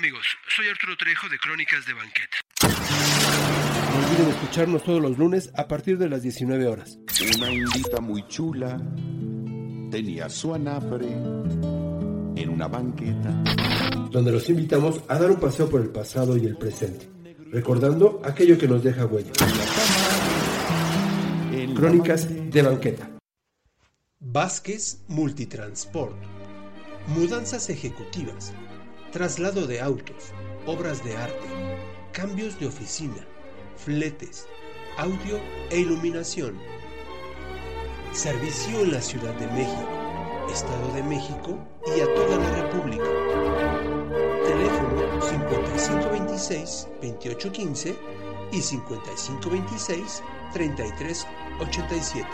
amigos? Soy Arturo Trejo de Crónicas de Banqueta. No olviden escucharnos todos los lunes a partir de las 19 horas. Una indita muy chula tenía su anafre en una banqueta. Donde los invitamos a dar un paseo por el pasado y el presente, recordando aquello que nos deja huella. Crónicas de Banqueta. Vázquez Multitransport. Mudanzas ejecutivas. Traslado de autos. Obras de arte. Cambios de oficina. Fletes. Audio e iluminación. Servicio en la Ciudad de México, Estado de México y a toda la República. Teléfono 5526-2815 y 5526-3387.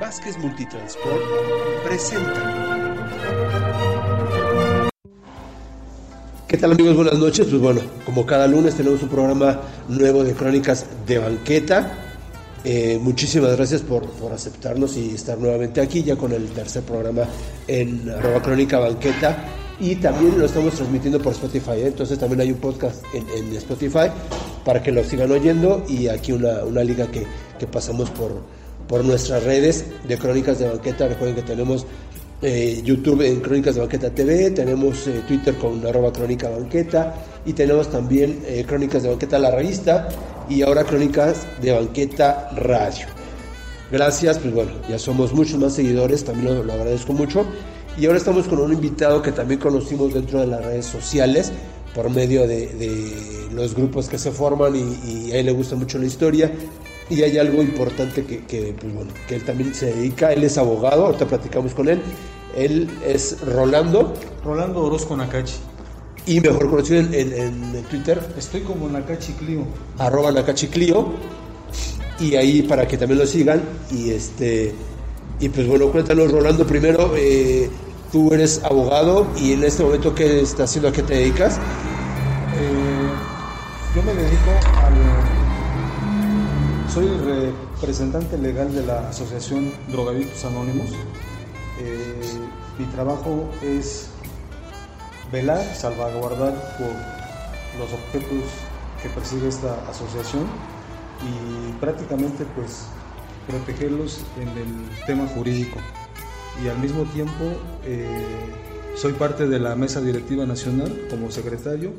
Vázquez Multitransport presenta. ¿Qué tal amigos? Buenas noches. Pues bueno, como cada lunes tenemos un programa nuevo de crónicas de banqueta. Eh, muchísimas gracias por, por, aceptarnos y estar nuevamente aquí ya con el tercer programa en arroba crónica banqueta y también lo estamos transmitiendo por Spotify, ¿eh? entonces también hay un podcast en, en, Spotify para que lo sigan oyendo y aquí una, una liga que, que, pasamos por, por nuestras redes de crónicas de banqueta, recuerden que tenemos eh, YouTube en Crónicas de Banqueta TV, tenemos eh, Twitter con arroba crónica banqueta y tenemos también eh, Crónicas de Banqueta la revista y ahora Crónicas de Banqueta Radio. Gracias, pues bueno, ya somos muchos más seguidores, también lo, lo, agradezco mucho. Y ahora estamos con un invitado que también conocimos dentro de las redes sociales por medio de, los grupos que se forman y, y, a él le gusta mucho la historia. Y hay algo importante que, que, pues bueno, que él también se dedica, él es abogado, ahorita platicamos con él. Él es Rolando. Rolando Orozco Nakachi y mejor conocido en, en, en, Twitter. Estoy como Nakachi Clio. Arroba Nakachi Clio. Y ahí para que también lo sigan. Y este y pues bueno, cuéntanos, Rolando, primero, eh, tú eres abogado y en este momento, ¿qué estás haciendo? ¿A qué te dedicas? Eh, yo me dedico. Soy representante legal de la Asociación Drogadictos Anónimos. Eh, mi trabajo es velar, salvaguardar por los objetos que persigue esta asociación y prácticamente pues protegerlos en el tema jurídico. Y al mismo tiempo eh, soy parte de la mesa directiva nacional como secretario.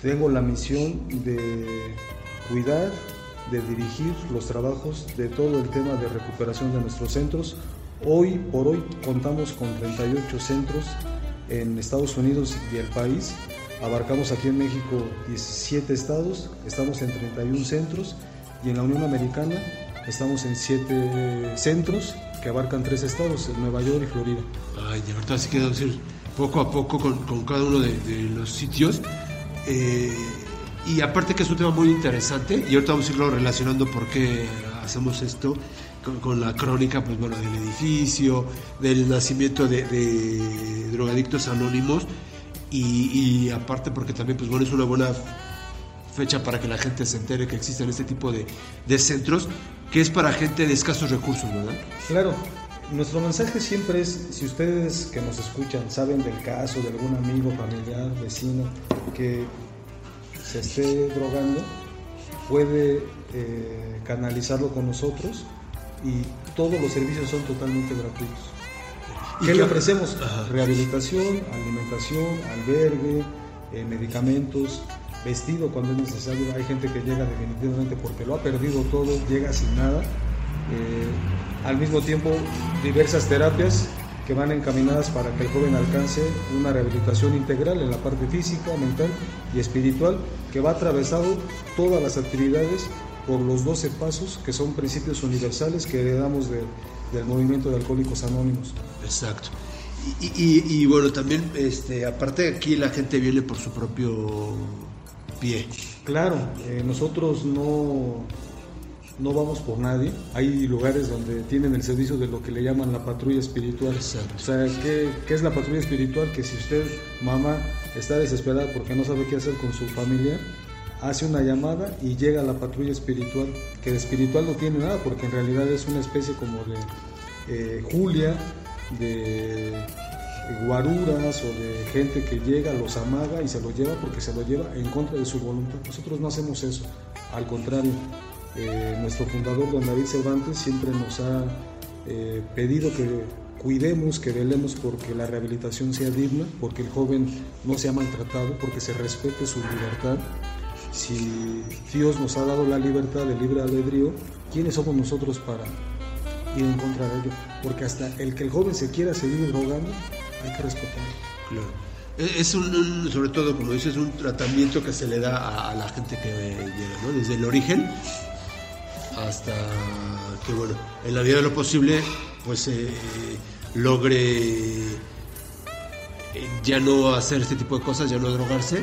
Tengo la misión de cuidar, de dirigir los trabajos de todo el tema de recuperación de nuestros centros. Hoy por hoy contamos con 38 centros en Estados Unidos y el país. Abarcamos aquí en México 17 estados, estamos en 31 centros y en la Unión Americana estamos en 7 centros que abarcan 3 estados, Nueva York y Florida. Ay, de verdad, así que decir poco a poco con, con cada uno de, de los sitios. Eh, y aparte que es un tema muy interesante y ahorita vamos a irlo relacionando por qué hacemos esto con, con, la crónica, pues bueno, del edificio, del nacimiento de, de drogadictos anónimos y, y, aparte porque también, pues bueno, es una buena fecha para que la gente se entere que existen este tipo de, de centros que es para gente de escasos recursos, ¿verdad? Claro. Nuestro mensaje siempre es, si ustedes que nos escuchan saben del caso de algún amigo, familiar, vecino que se esté drogando, puede eh, canalizarlo con nosotros y todos los servicios son totalmente gratuitos. ¿Qué le ofrecemos? Ajá. Rehabilitación, alimentación, albergue, eh, medicamentos, vestido cuando es necesario. Hay gente que llega definitivamente porque lo ha perdido todo, llega sin nada. Eh, al mismo tiempo, diversas terapias que van encaminadas para que el joven alcance una rehabilitación integral en la parte física, mental y espiritual, que va atravesado todas las actividades por los 12 pasos que son principios universales que heredamos de, del movimiento de Alcohólicos Anónimos. Exacto. Y, y, y bueno, también, este, aparte aquí la gente viene por su propio pie. Claro, eh, nosotros no, no vamos por nadie. Hay lugares donde tienen el servicio de lo que le llaman la patrulla espiritual. Exacto. O sea, ¿qué, ¿qué, es la patrulla espiritual? Que si usted, mamá, está desesperada porque no sabe qué hacer con su familiar, hace una llamada y llega a la patrulla espiritual, que de espiritual no tiene nada, porque en realidad es una especie como de eh, Julia, de guaruras o de gente que llega, los amaga y se lo lleva porque se lo lleva en contra de su voluntad. Nosotros no hacemos eso, al contrario, eh, nuestro fundador, don David Cervantes, siempre nos ha eh, pedido que cuidemos, que velemos porque la rehabilitación sea digna, porque el joven no sea maltratado, porque se respete su libertad. Si Dios nos ha dado la libertad de libre albedrío, ¿quiénes somos nosotros para ir en contra de ello? Porque hasta el que el joven se quiera seguir drogando, hay que respetarlo. Claro. E, es un, sobre todo, como dices, un tratamiento que se le da a, la gente que llega, ¿no? Desde el origen hasta que, bueno, en la medida de lo posible, pues eh, logre eh, ya no hacer este tipo de cosas, ya no drogarse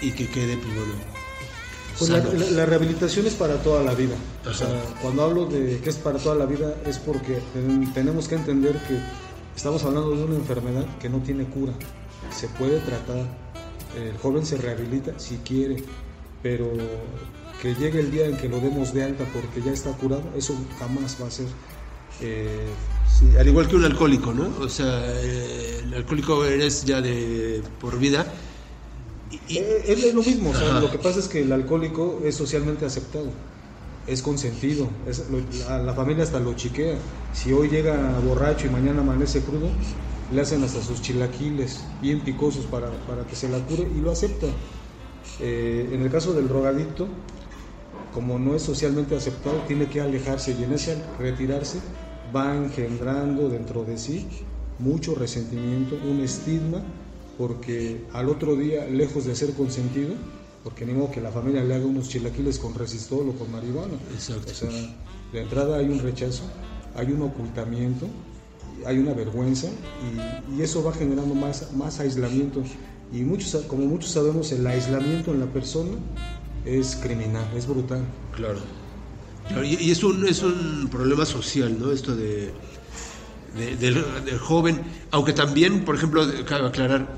y que quede, pues bueno, pues la, rehabilitación es para toda la vida. O sea, cuando hablo de que es para toda la vida es porque tenemos que entender que estamos hablando de una enfermedad que no tiene cura. Se puede tratar. El joven se rehabilita si quiere, pero que llegue el día en que lo demos de alta porque ya está curado, eso jamás va a ser. Eh, al igual que un alcohólico, ¿no? O sea, eh, el alcohólico eres ya de por vida eh, es, lo mismo, lo que pasa es que el alcohólico es socialmente aceptado, es consentido, la, familia hasta lo chiquea. Si hoy llega borracho y mañana amanece crudo, le hacen hasta sus chilaquiles bien picosos para, que se la cure y lo acepta. Eh, en el caso del drogadicto, como no es socialmente aceptado, tiene que alejarse y en ese retirarse va engendrando dentro de sí mucho resentimiento, un estigma porque al otro día, lejos de ser consentido, porque ni modo que la familia le haga unos chilaquiles con resistol o con marihuana. Exacto. O sea, de entrada hay un rechazo, hay un ocultamiento, hay una vergüenza y, eso va generando más, más aislamiento. Y muchos, como muchos sabemos, el aislamiento en la persona es criminal, es brutal. Claro. y, es, un, es un problema social, ¿no? Esto de, del, del, joven, aunque también, por ejemplo, cabe aclarar,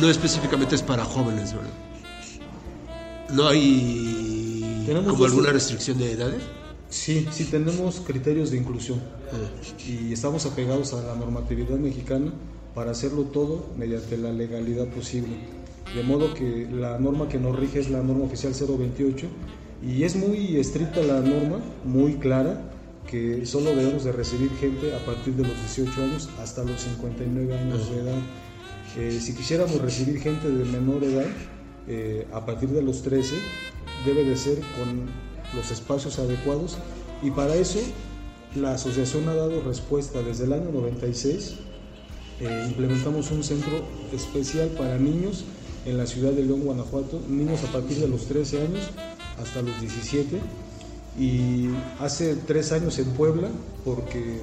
no específicamente es para jóvenes, ¿verdad? ¿No hay como alguna restricción de edades? Sí, sí tenemos criterios de inclusión ah. y estamos apegados a la normatividad mexicana para hacerlo todo mediante la legalidad posible. De modo que la norma que nos rige es la norma oficial 028 y es muy estricta la norma, muy clara, que solo debemos de recibir gente a partir de los 18 años hasta los 59 años de edad si quisiéramos recibir gente de menor edad, eh, a partir de los 13, debe de ser con los espacios adecuados y para eso la asociación ha dado respuesta desde el año 96. Eh, implementamos un centro especial para niños en la ciudad de León, Guanajuato, niños a partir de los 13 años hasta los 17 y hace tres años en Puebla porque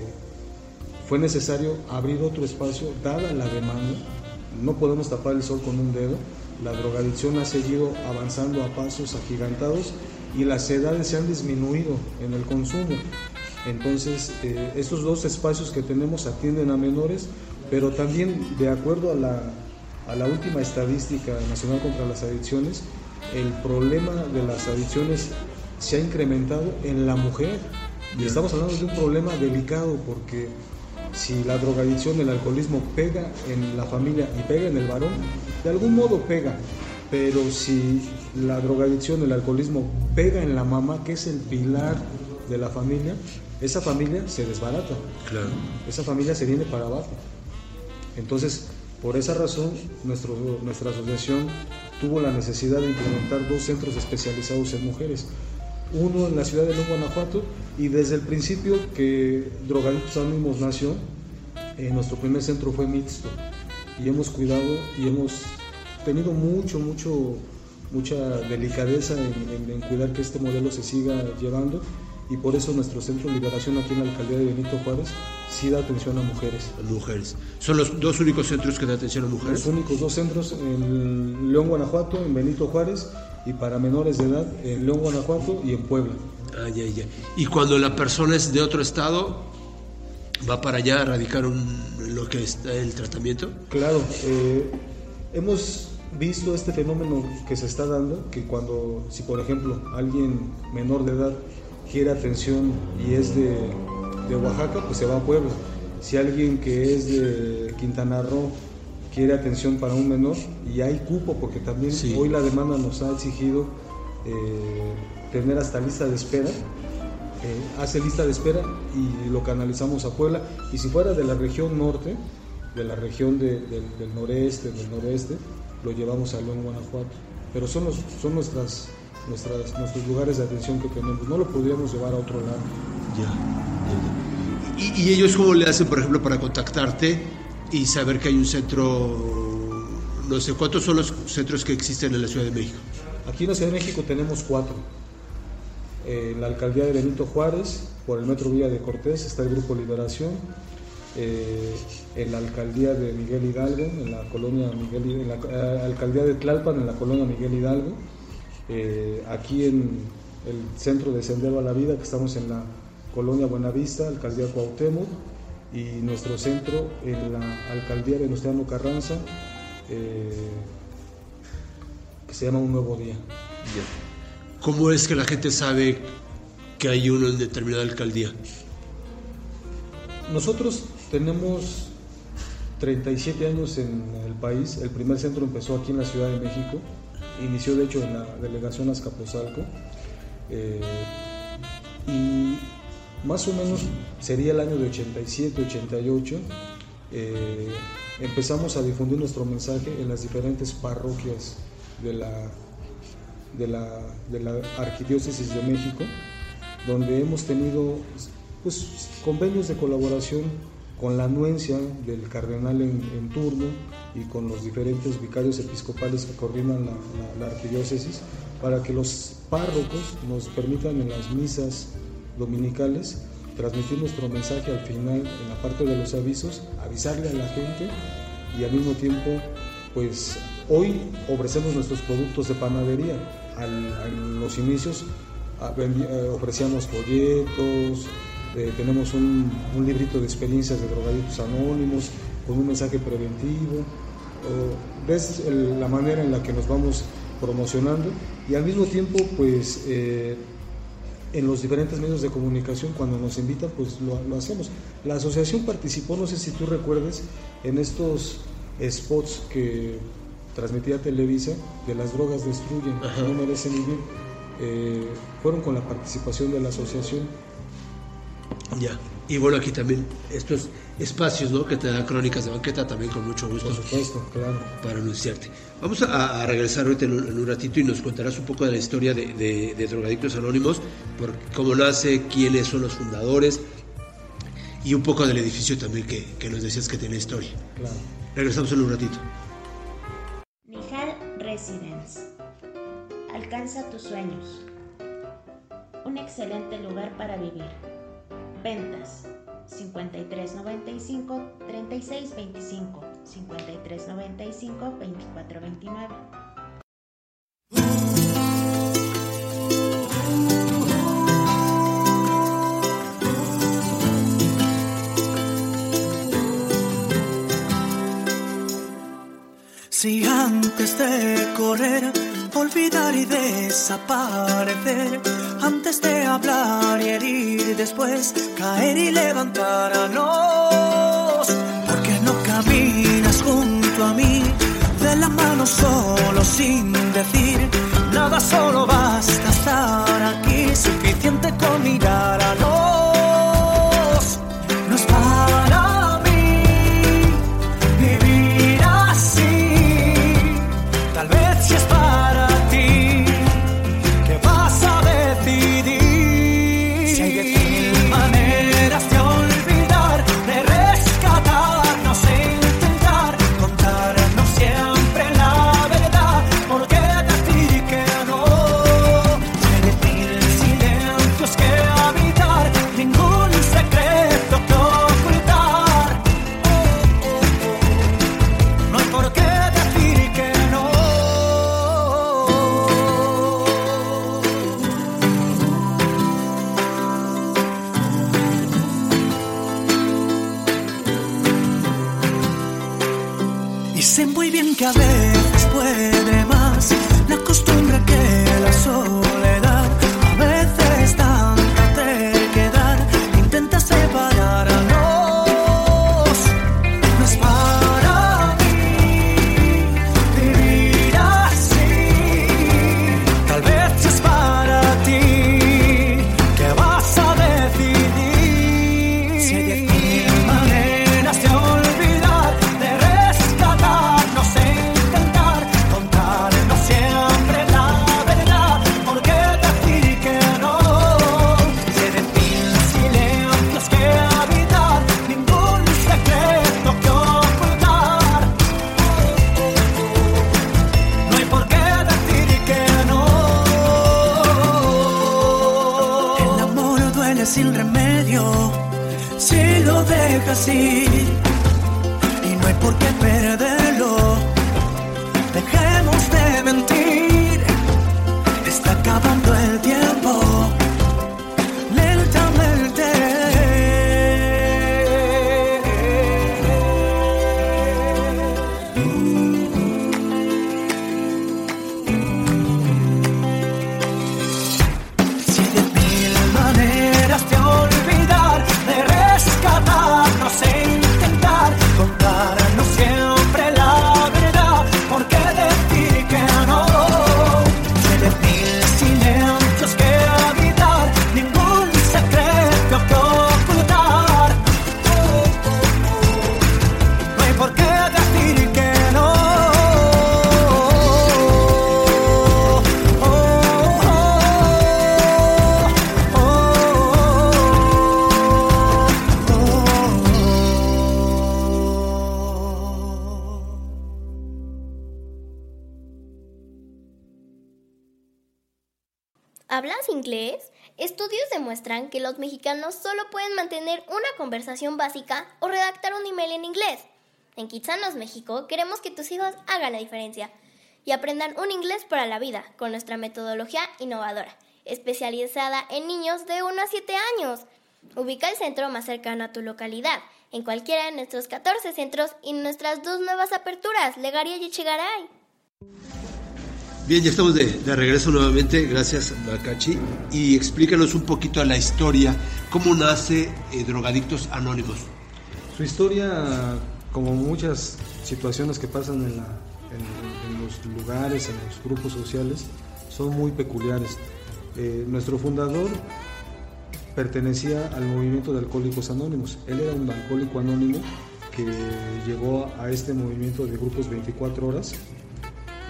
fue necesario abrir otro espacio dada la demanda no podemos tapar el sol con un dedo. La drogadicción ha seguido avanzando a pasos agigantados y las edades se han disminuido en el consumo. Entonces, eh, estos dos espacios que tenemos atienden a menores, pero también de acuerdo a la, a la última estadística nacional contra las adicciones, el problema de las adicciones se ha incrementado en la mujer. Y estamos hablando de un problema delicado porque si la drogadicción, el alcoholismo pega en la familia y pega en el varón, de algún modo pega. Pero si la drogadicción, el alcoholismo pega en la mamá, que es el pilar de la familia, esa familia se desbarata. Claro. Esa familia se viene para abajo. Entonces, por esa razón, nuestra asociación tuvo la necesidad de implementar dos centros especializados en mujeres. Uno en la ciudad de León, Guanajuato, y desde el principio que Drogadictos Anónimos nació, eh, nuestro primer centro fue mixto, y hemos cuidado y hemos tenido mucho, mucho, mucha delicadeza en, cuidar que este modelo se siga llevando, y por eso nuestro centro de liberación aquí en la alcaldía de Benito Juárez sí da atención a mujeres. A mujeres. ¿Son los dos únicos centros que dan atención a mujeres? Los únicos dos centros en León, Guanajuato, en Benito Juárez y para menores de edad en León, Guanajuato y en Puebla. Ah, ya, ya. Y cuando la persona es de otro estado, va para allá a radicar lo que está el tratamiento. Claro, eh, hemos visto este fenómeno que se está dando, que cuando, si por ejemplo alguien menor de edad quiere atención y es de, de Oaxaca, pues se va a Puebla. Si alguien que es de Quintana Roo quiere atención para un menor y hay cupo porque también Sí. hoy la demanda nos ha exigido eh, tener hasta lista de espera. Eh, hace lista de espera y lo canalizamos a Puebla. Y si fuera de la región norte, de la región de- del, del noreste, del noroeste, lo llevamos a León, Guanajuato. Pero son, los, son nuestras, nuestras, nuestros lugares de atención que tenemos. No lo podríamos llevar a otro lado. Ya, ya, ya. ¿Y, y ellos cómo le hacen, por ejemplo, para contactarte y saber que hay un centro, no sé, cuántos son los centros que existen en la Ciudad de México? Aquí en la Ciudad de México tenemos cuatro. En la alcaldía de Benito Juárez, por el metro Villa de Cortés, está el Grupo Liberación. Eh, en la alcaldía de Miguel Hidalgo, en la colonia Miguel en la eh, alcaldía de Tlalpan, en la colonia Miguel Hidalgo. Eh, aquí en el centro de Sendero a la Vida, que estamos en la colonia Buenavista, alcaldía Cuauhtémoc, y nuestro centro en la alcaldía de Venustiano Carranza, eh, que se llama Un Nuevo Día. ¿Cómo es que la gente sabe que hay uno en determinada alcaldía? Nosotros tenemos 37 años en el país. El primer centro empezó aquí en la Ciudad de México. Inició de hecho en la delegación Azcapotzalco. Eh, y más o menos sería el año de 87, 88. eh, empezamos a difundir nuestro mensaje en las diferentes parroquias de la, de la, de la Arquidiócesis de México, donde hemos tenido pues, convenios de colaboración con la anuencia del cardenal en, turno y con los diferentes vicarios episcopales que coordinan la, arquidiócesis para que los párrocos nos permitan en las misas dominicales transmitir nuestro mensaje al final en la parte de los avisos, avisarle a la gente y al mismo tiempo pues hoy ofrecemos nuestros productos de panadería. Al- en los inicios eh, ofrecíamos folletos, eh, tenemos un, un librito de experiencias de drogadictos anónimos con un mensaje preventivo. Ves el- la manera en la que nos vamos promocionando y al mismo tiempo pues eh, en los diferentes medios de comunicación cuando nos invitan pues lo, lo hacemos. La asociación participó, no sé si tú recuerdes, en estos spots que transmitía Televisa de las drogas destruyen, Ajá. no merecen vivir. Eh, fueron con la participación de la asociación. Ya. Y bueno, aquí también estos espacios, ¿no? Que te dan crónicas de banqueta también con mucho gusto Por supuesto, claro. para anunciarte. Vamos a, a regresar ahorita en un, en un ratito y nos contarás un poco de la historia de, de- de Drogadictos Anónimos, por cómo nace, quiénes son los fundadores y un poco del edificio también que, que nos decías que tiene historia. Claro. Regresamos en un ratito. Nihal Residence. Alcanza tus sueños. Un excelente lugar para vivir. Ventas 5395 3625 5395 2429. Si antes de correr, olvidar y desaparecer, antes de hablar y herir, después caer y levantarnos, porque no caminas junto a mí, de la mano solo sin decir nada, solo basta estar aquí, suficiente con mirar a los, que los mexicanos solo pueden mantener una conversación básica o redactar un email en inglés. En Kitsanos México queremos que tus hijos hagan la diferencia y aprendan un inglés para la vida con nuestra metodología innovadora, especializada en niños de 1 a 7 años. Ubica el centro más cercano a tu localidad, en cualquiera de nuestros 14 centros y nuestras dos nuevas aperturas, Legaria y Echegaray. Bien, ya estamos de, regreso nuevamente, gracias Macachi. Y explícanos un poquito la historia, cómo nace eh, Drogadictos Anónimos. Su historia, como muchas situaciones que pasan en, los lugares, en los grupos sociales, son muy peculiares. Eh, nuestro fundador pertenecía al movimiento de Alcohólicos Anónimos. Él era un alcohólico anónimo que llegó a este movimiento de grupos 24 horas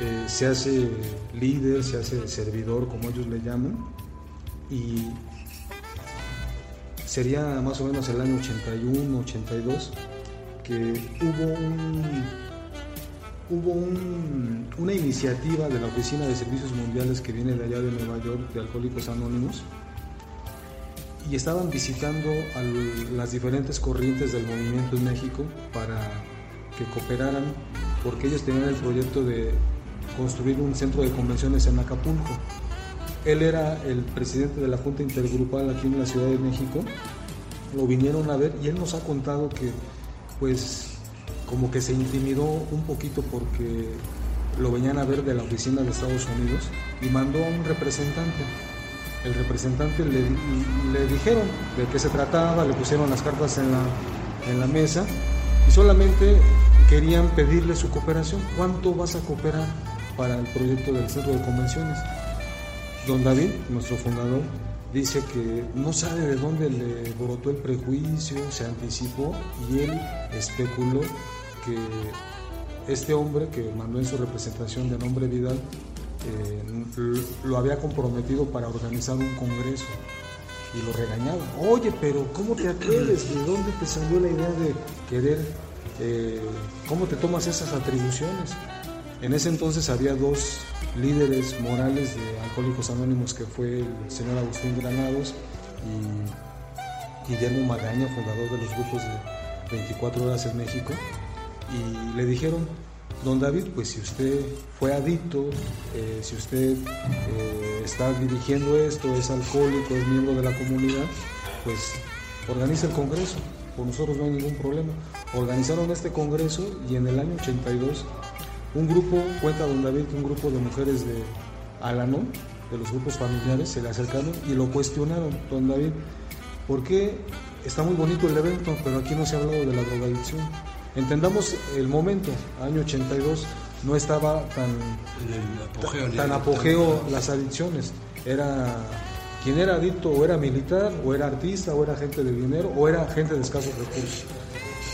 eh, se hace líder, se hace servidor, como ellos le llaman, y sería más o menos el año 81, 82, que hubo hubo una iniciativa de la Oficina de Servicios Mundiales que viene de allá de Nueva York, de Alcohólicos Anónimos, y estaban visitando a las diferentes corrientes del movimiento en México para que cooperaran, porque ellos tenían el proyecto de construir un centro de convenciones en Acapulco. Él era el presidente de la Junta Intergrupal aquí en la Ciudad de México. Lo vinieron a ver y él nos ha contado que pues como que se intimidó un poquito porque lo venían a ver de la oficina de Estados Unidos y mandó a un representante. El representante le, le dijeron de qué se trataba, le pusieron las cartas en la, en la mesa y solamente querían pedirle su cooperación. ¿Cuánto vas a cooperar? Para el proyecto del centro de convenciones. Don David, nuestro fundador, dice que no sabe de dónde le brotó el prejuicio, se anticipó y él especuló que este hombre que mandó en su representación de nombre Vidal eh, lo había comprometido para organizar un congreso y lo regañaba. Oye, pero ¿cómo te atreves? ¿De dónde te salió la idea de querer? Eh, ¿Cómo te tomas esas atribuciones? En ese entonces había dos líderes morales de Alcohólicos Anónimos, que fue el señor Agustín Granados y Guillermo Magaña, fundador de los grupos de 24 horas en México, y le dijeron, don David, pues si usted fue adicto, eh, si usted eh, está dirigiendo esto, es alcohólico, es miembro de la comunidad, pues organiza el Congreso, por nosotros no hay ningún problema. Organizaron este Congreso y en el año 82 un grupo, cuenta don David, que un grupo de mujeres de Alanón, de los grupos familiares, se le acercaron y lo cuestionaron, don David, ¿por qué está muy bonito el evento, pero aquí no se ha hablado de la drogadicción? Entendamos el momento, año 82, no estaba tan apogeo, tan, apogeo las adicciones. Era quien era adicto o era militar, o era artista, o era gente de dinero, o era gente de escasos recursos.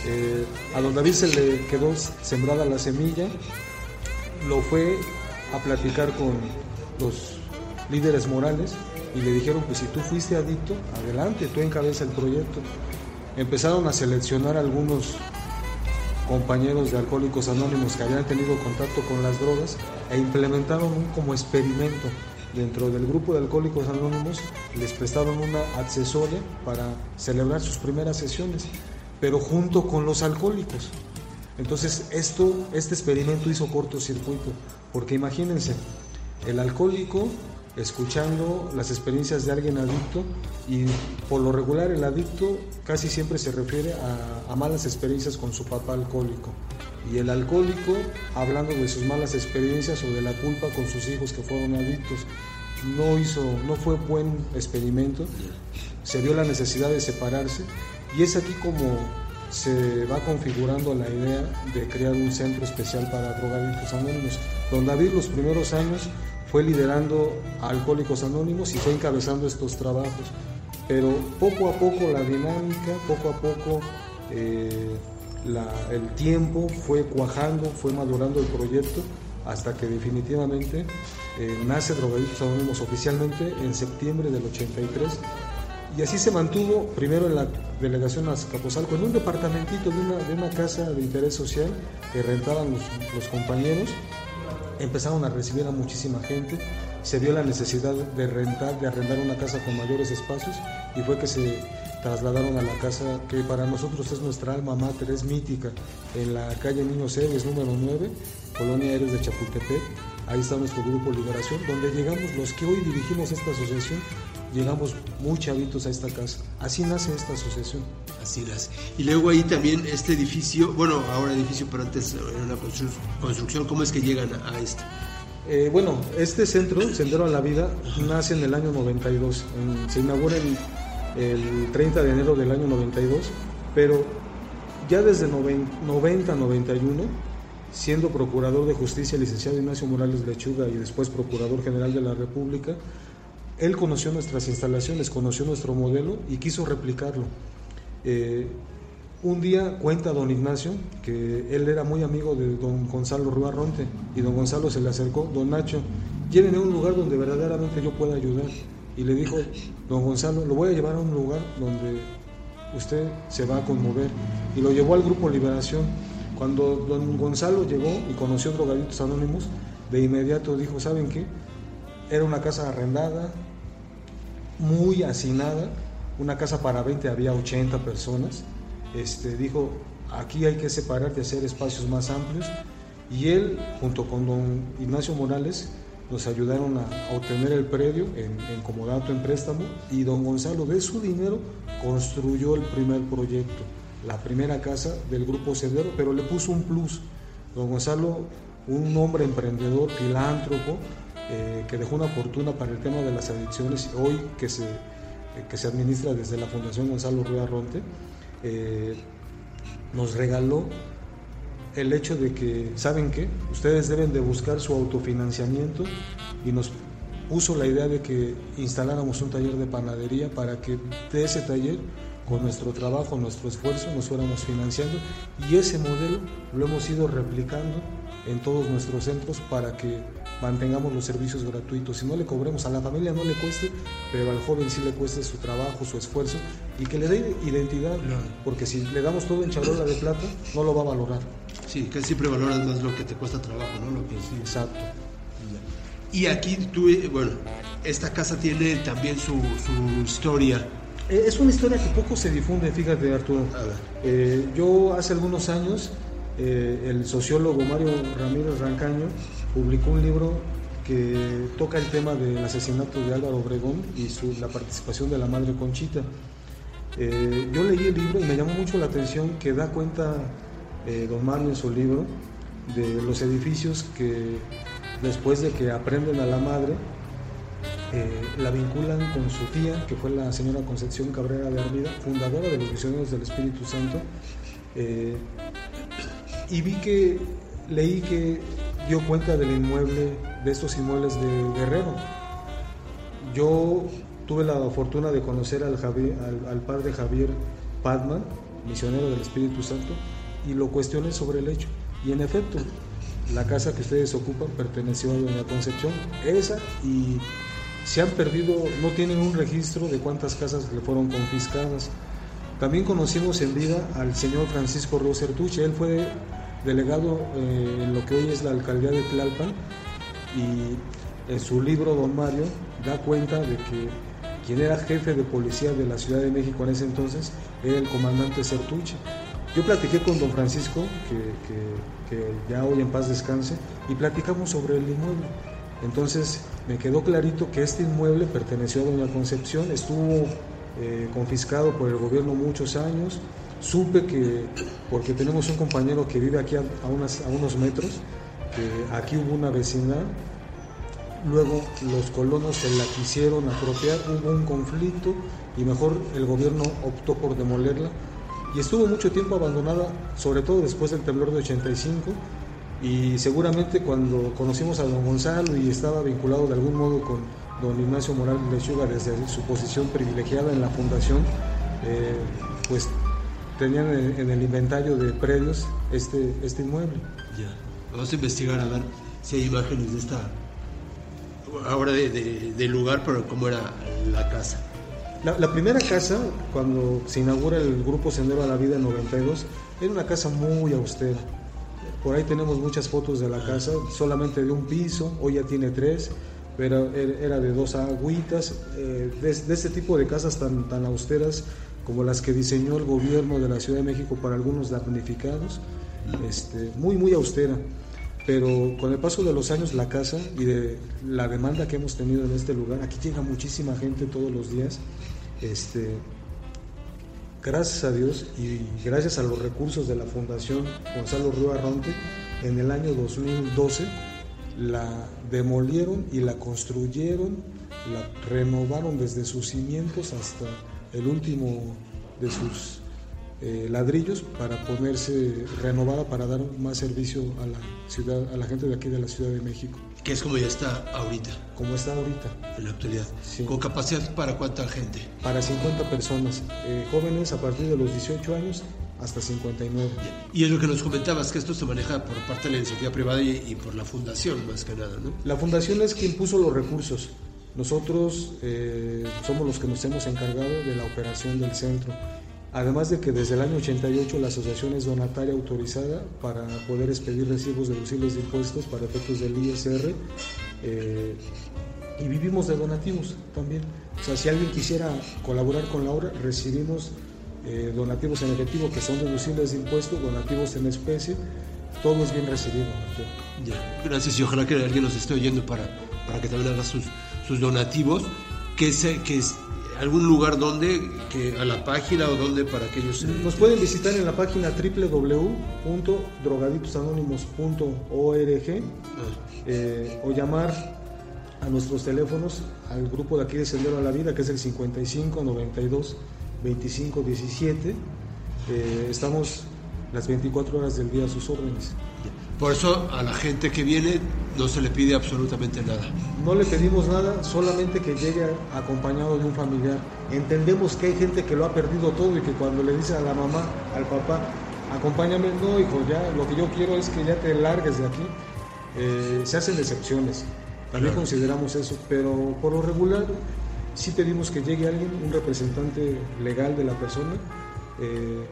Eh, a don David se le quedó sembrada la semilla, lo fue a platicar con los líderes morales y le dijeron, pues si tú fuiste adicto, adelante, tú encabeza el proyecto. Empezaron a seleccionar algunos compañeros de alcohólicos anónimos que habían tenido contacto con las drogas e implementaron un como experimento dentro del grupo de alcohólicos anónimos les prestaron una accesoria para celebrar sus primeras sesiones pero junto con los alcohólicos. Entonces esto, este experimento hizo cortocircuito, porque imagínense, el alcohólico escuchando las experiencias de alguien adicto y por lo regular el adicto casi siempre se refiere a, a, malas experiencias con su papá alcohólico y el alcohólico hablando de sus malas experiencias o de la culpa con sus hijos que fueron adictos no hizo no fue buen experimento se vio la necesidad de separarse y es aquí como se va configurando la idea de crear un centro especial para drogadictos anónimos. Don David los primeros años fue liderando Alcohólicos Anónimos y fue encabezando estos trabajos. Pero poco a poco la dinámica, poco a poco eh, el tiempo fue cuajando, fue madurando el proyecto hasta que definitivamente eh, nace Drogadictos Anónimos oficialmente en septiembre del 83 y así se mantuvo primero en la delegación Azcapotzalco, en un departamentito de una, de una casa de interés social que rentaban los, compañeros empezaron a recibir a muchísima gente, se vio la necesidad de rentar, de arrendar una casa con mayores espacios y fue que se trasladaron a la casa que para nosotros es nuestra alma mater, es mítica, en la calle Niños Héroes número 9, Colonia Héroes de Chapultepec. Ahí está nuestro grupo Liberación, donde llegamos los que hoy dirigimos esta asociación, llegamos muy chavitos a esta casa. Así nace esta asociación. Así nace. Y luego ahí también este edificio, bueno, ahora edificio, pero antes era una constru construcción, ¿cómo es que llegan a, esto? Eh, bueno, este centro, Sendero a la Vida, nace en el año 92. En, se inaugura el, el, 30 de enero del año 92, pero ya desde 90-91, siendo procurador de justicia, licenciado Ignacio Morales Lechuga y después procurador general de la República, él conoció nuestras instalaciones, conoció nuestro modelo y quiso replicarlo. Eh, un día cuenta don Ignacio que él era muy amigo de don Gonzalo Ruarronte y don Gonzalo se le acercó, don Nacho, llévenme a un lugar donde verdaderamente yo pueda ayudar. Y le dijo, don Gonzalo, lo voy a llevar a un lugar donde usted se va a conmover. Y lo llevó al grupo Liberación. Cuando don Gonzalo llegó y conoció Drogaditos Anónimos, de inmediato dijo, ¿saben qué? Era una casa arrendada, muy hacinada, una casa para 20, había 80 personas. Este, dijo, aquí hay que separar y hacer espacios más amplios. Y él, junto con don Ignacio Morales, nos ayudaron a, obtener el predio en, en, comodato, en préstamo, y don Gonzalo de su dinero construyó el primer proyecto, la primera casa del Grupo Sendero, pero le puso un plus. Don Gonzalo, un hombre emprendedor, filántropo, eh, que dejó una fortuna para el tema de las adicciones, hoy que se, eh, que se administra desde la Fundación Gonzalo Rueda Ronte, eh, nos regaló el hecho de que, ¿saben qué? Ustedes deben de buscar su autofinanciamiento y nos puso la idea de que instaláramos un taller de panadería para que de ese taller, con nuestro trabajo, nuestro esfuerzo, nos fuéramos financiando y ese modelo lo hemos ido replicando en todos nuestros centros para que mantengamos los servicios gratuitos. Si no le cobremos a la familia no le cueste, pero al joven sí le cueste su trabajo, su esfuerzo y que le dé identidad, porque si le damos todo en charola de plata, no lo va a valorar. Sí, que siempre valoras más lo que te cuesta trabajo, ¿no? Lo que... Sí, exacto. Y aquí tú, eh, bueno, esta casa tiene también su, su historia. Eh, Es una historia que poco se difunde, fíjate Arturo. Eh, yo hace algunos años, eh, el sociólogo Mario Ramírez Rancaño publicó un libro que toca el tema del asesinato de Álvaro Obregón y su, la participación de la madre Conchita. Eh, yo leí el libro y me llamó mucho la atención que da cuenta eh, don Mario en su libro de los edificios que después de que aprenden a la madre, eh, la vinculan con su tía, que fue la señora Concepción Cabrera de Armida, fundadora de los Misioneros del Espíritu Santo, eh, y vi que, leí que dio cuenta del inmueble, de estos inmuebles de Guerrero. Yo tuve la fortuna de conocer al, padre Javier Padman, misionero del Espíritu Santo, y lo cuestioné sobre el hecho. Y en efecto, la casa que ustedes ocupan perteneció a Doña Concepción, esa y se han perdido, no tienen un registro de cuántas casas le fueron confiscadas. También conocimos en vida al señor Francisco Río Certuche, él fue delegado eh, en lo que hoy es la alcaldía de Tlalpan y en su libro Don Mario da cuenta de que quien era jefe de policía de la Ciudad de México en ese entonces, era el comandante Sertucci. Yo platiqué con don Francisco, que, que, ya hoy en paz descanse, y platicamos sobre el inmueble. Entonces me quedó clarito que este inmueble perteneció a doña Concepción, estuvo eh, confiscado por el gobierno muchos años. Supe que, porque tenemos un compañero que vive aquí a, a unos metros, que aquí hubo una vecindad luego los colonos se la quisieron apropiar, hubo un conflicto y mejor el gobierno optó por demolerla. Y estuvo mucho tiempo abandonada, sobre todo después del temblor de 85 y seguramente cuando conocimos a don Gonzalo y estaba vinculado de algún modo con don Ignacio Morales Lechuga desde su posición privilegiada en la fundación, eh, pues tenían en el inventario de predios este, este inmueble. Ya, vamos a investigar a ver si hay imágenes de esta ahora de, lugar, pero cómo era la casa. La, primera casa, cuando se inaugura el grupo Sendero a la Vida en 92, era una casa muy austera. Por ahí tenemos muchas fotos de la casa, solamente de un piso, hoy ya tiene tres, pero era de dos agüitas, eh, de, este tipo de casas tan, tan austeras como las que diseñó el gobierno de la Ciudad de México para algunos damnificados, este, muy, muy austera. Pero con el paso de los años la casa y de la demanda que hemos tenido en este lugar, aquí llega muchísima gente todos los días, este, gracias a Dios y gracias a los recursos de la Fundación Gonzalo Río Arronte, en el año 2012 la demolieron y la construyeron, la renovaron desde sus cimientos hasta el último de sus eh, ladrillos para ponerse renovada para dar más servicio a la ciudad, a la gente de aquí de la Ciudad de México. Que es como ya está ahorita. Como está ahorita. En la actualidad. ¿Con capacidad para cuánta gente? Para 50 personas, eh, jóvenes a partir de los 18 años hasta 59. Y es lo que nos comentabas, que esto se maneja por parte de la iniciativa privada y, por la fundación más que nada, ¿no? La fundación es quien puso los recursos. Nosotros eh, somos los que nos hemos encargado de la operación del centro. Además de que desde el año 88 la asociación es donataria autorizada para poder expedir recibos deducibles de impuestos para efectos del ISR eh, y vivimos de donativos también. O sea, si alguien quisiera colaborar con la obra, recibimos eh, donativos en efectivo que son deducibles de impuestos, donativos en especie, todo es bien recibido. Ya, gracias y ojalá que alguien nos esté oyendo para, para que también haga sus, sus donativos, que, se, que algún lugar donde, que a la página o donde para que ellos... Nos pueden visitar en la página www.drogaditosanónimos.org ah. eh, o llamar a nuestros teléfonos al grupo de aquí de Sendero a la Vida, que es el 55 92 25 17. estamos las 24 horas del día a sus órdenes. Por eso a la gente que viene no se le pide absolutamente nada. No le pedimos nada, solamente que llegue acompañado de un familiar. Entendemos que hay gente que lo ha perdido todo y que cuando le dice a la mamá, al papá, acompáñame, no hijo, ya lo que yo quiero es que ya te largues de aquí. Eh, se hacen excepciones, también consideramos eso, pero por lo regular sí pedimos que llegue alguien, un representante legal de la persona, eh,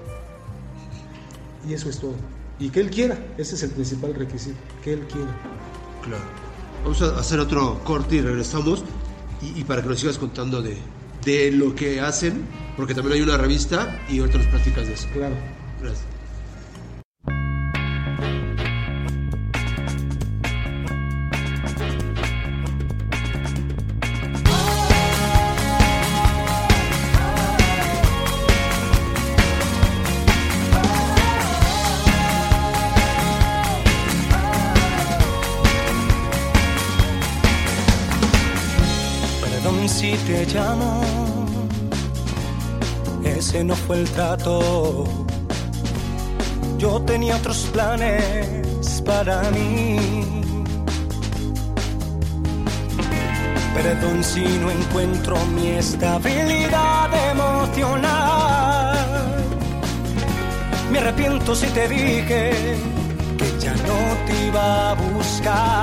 y eso es todo y que él quiera. Ese es el principal requisito, que él quiera. Claro. Vamos a hacer otro corte y regresamos. Y, para que nos sigas contando de, de lo que hacen, porque también hay una revista y ahorita nos platicas de eso. Claro. Gracias. Ese no fue el trato. Yo tenía otros planes para mí. Perdón si no encuentro mi estabilidad emocional. Me arrepiento si te dije que ya no te iba a buscar.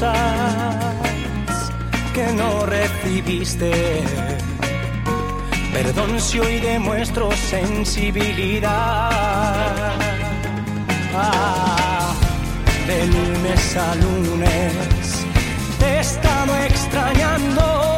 Las rosas que no recibiste. Perdón si hoy demuestro sensibilidad. Ah, de lunes a lunes te he estado extrañando.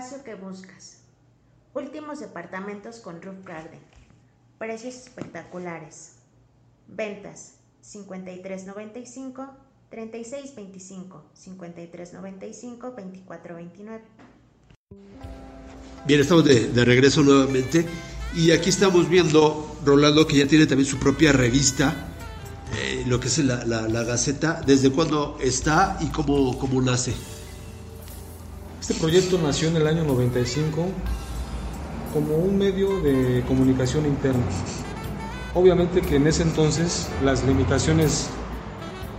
Espacio que buscas. Últimos departamentos con roof garden. Precios espectaculares. Ventas 53.95, 36.25, 53.95, 24.29. Bien, estamos de, regreso nuevamente y aquí estamos viendo Rolando que ya tiene también su propia revista, eh, lo que es la, la- la Gaceta, desde cuándo está y cómo, cómo nace. Este proyecto nació en el año 95 como un medio de comunicación interna. Obviamente que en ese entonces las limitaciones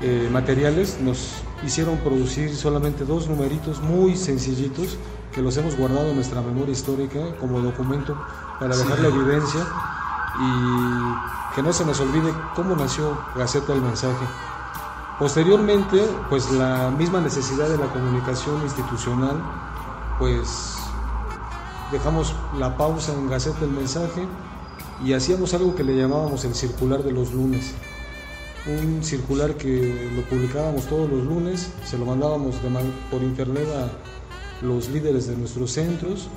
eh, materiales nos hicieron producir solamente dos numeritos muy sencillitos que los hemos guardado en nuestra memoria histórica como documento para dejar la evidencia y que no se nos olvide cómo nació Gaceta del Mensaje. Posteriormente, pues la misma necesidad de la comunicación institucional, pues dejamos la pausa en Gaceta del Mensaje y hacíamos algo que le llamábamos el circular de los lunes. Un circular que lo publicábamos todos los lunes, se lo mandábamos por internet a los líderes de nuestros centros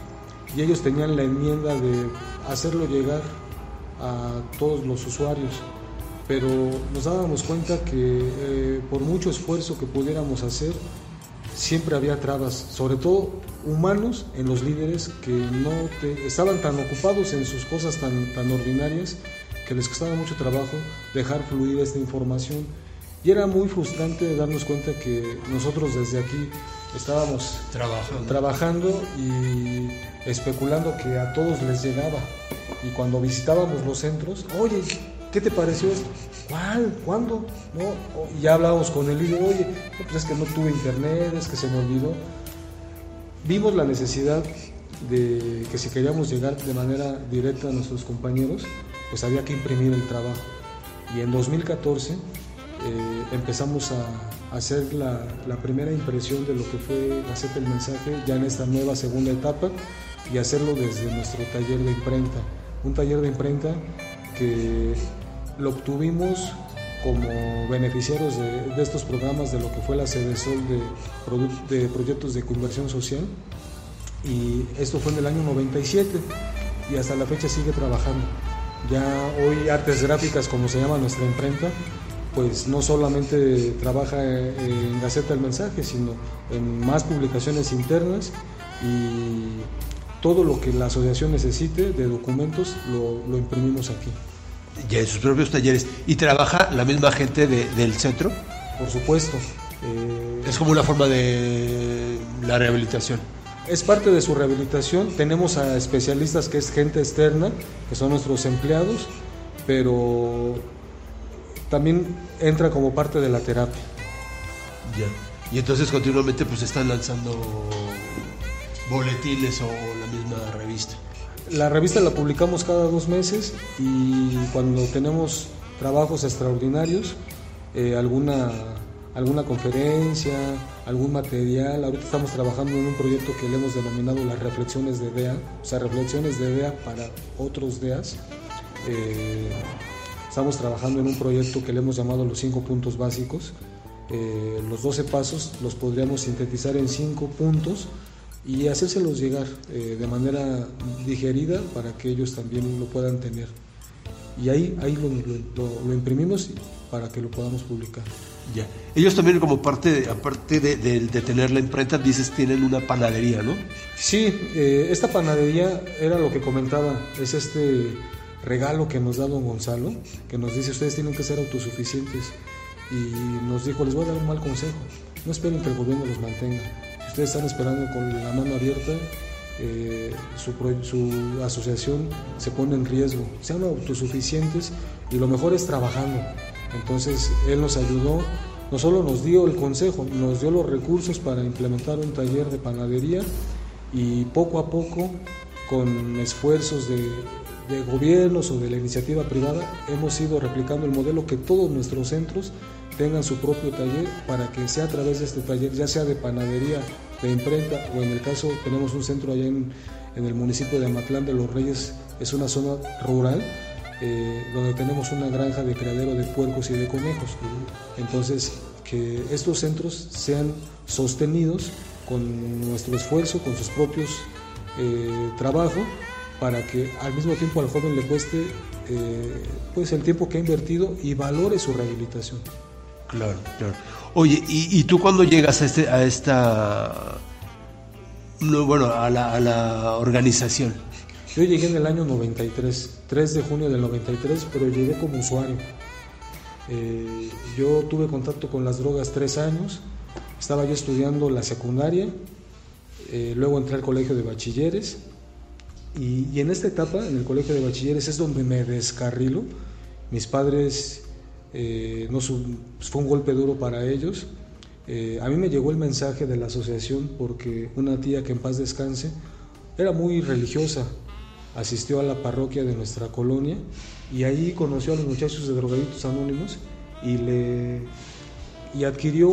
y ellos tenían la enmienda de hacerlo llegar a todos los usuarios pero nos dábamos cuenta que eh, por mucho esfuerzo que pudiéramos hacer, siempre había trabas, sobre todo humanos en los líderes que no te- estaban tan ocupados en sus cosas tan, tan ordinarias que les costaba mucho trabajo dejar fluir esta información. Y era muy frustrante darnos cuenta que nosotros desde aquí estábamos Trabajando. trabajando y especulando que a todos les llegaba. Y cuando visitábamos los centros, oye, ¿qué te pareció esto? ¿Cuál? ¿Cuándo? ¿No? Y ya hablábamos con el líder, oye, pues es que no tuve internet, es que se me olvidó. Vimos la necesidad de que si queríamos llegar de manera directa a nuestros compañeros, pues había que imprimir el trabajo. Y en 2014 eh, empezamos a hacer la, la primera impresión de lo que fue Gaceta el Mensaje ya en esta nueva segunda etapa y hacerlo desde nuestro taller de imprenta. Un taller de imprenta que lo obtuvimos como beneficiarios de, estos programas de lo que fue la CEDESOL de, de proyectos de conversión social y esto fue en el año 97 y hasta la fecha sigue trabajando. Ya hoy Artes Gráficas, como se llama nuestra imprenta, pues no solamente trabaja en Gaceta del Mensaje, sino en más publicaciones internas y todo lo que la asociación necesite de documentos lo, imprimimos aquí. Ya en sus propios talleres. ¿Y trabaja la misma gente del centro? Por supuesto. Eh, es como una forma de la rehabilitación. Es parte de su rehabilitación. Tenemos a especialistas que es gente externa, que son nuestros empleados, pero también entra como parte de la terapia. Ya. Y entonces continuamente pues están lanzando boletines o la misma revista. La revista la publicamos cada dos meses y cuando tenemos trabajos extraordinarios, eh, alguna alguna conferencia, algún material. Ahorita estamos trabajando en un proyecto que le hemos denominado las reflexiones de DEA, o sea, reflexiones de DEA para otros DEAs. Eh, estamos trabajando en un proyecto que le hemos llamado los cinco puntos básicos. Eh, los 12 pasos los podríamos sintetizar en cinco puntos y hacérselos llegar eh, de manera digerida para que ellos también lo puedan tener. Y ahí, ahí lo, lo imprimimos para que lo podamos publicar. Ya. Ellos también como parte, aparte de, tener la imprenta, dices, tienen una panadería, ¿no? Sí, eh, esta panadería era lo que comentaba, es este regalo que nos da don Gonzalo, que nos dice, ustedes tienen que ser autosuficientes. Y nos dijo, les voy a dar un mal consejo, no esperen que el gobierno los mantenga. Ustedes están esperando con la mano abierta, eh, su, su, asociación se pone en riesgo. Sean autosuficientes y lo mejor es trabajando. Entonces él nos ayudó, no solo nos dio el consejo, nos dio los recursos para implementar un taller de panadería y poco a poco, con esfuerzos de, gobiernos o de la iniciativa privada, hemos ido replicando el modelo que todos nuestros centros tengan su propio taller para que sea a través de este taller, ya sea de panadería, de imprenta o en el caso tenemos un centro allá en, en el municipio de Amatlán de los Reyes, es una zona rural eh, donde tenemos una granja de criadero de puercos y de conejos. Entonces, que estos centros sean sostenidos con nuestro esfuerzo, con sus propios eh, trabajos, para que al mismo tiempo al joven le cueste eh, pues el tiempo que ha invertido y valore su rehabilitación. Claro, claro. Oye, ¿y, tú cuando llegas a, este, a esta, bueno, a la, a la organización? Yo llegué en el año 93, 3 de junio del 93, pero llegué como usuario. Eh, yo tuve contacto con las drogas tres años, estaba yo estudiando la secundaria, eh, luego entré al colegio de bachilleres y, en esta etapa, en el colegio de bachilleres, es donde me descarrilo. Mis padres, eh, no, fue un golpe duro para ellos. a mí me llegó el mensaje de la asociación porque una tía que en paz descanse era muy religiosa, asistió a la parroquia de nuestra colonia y ahí conoció a los muchachos de Drogaditos Anónimos y, le, y adquirió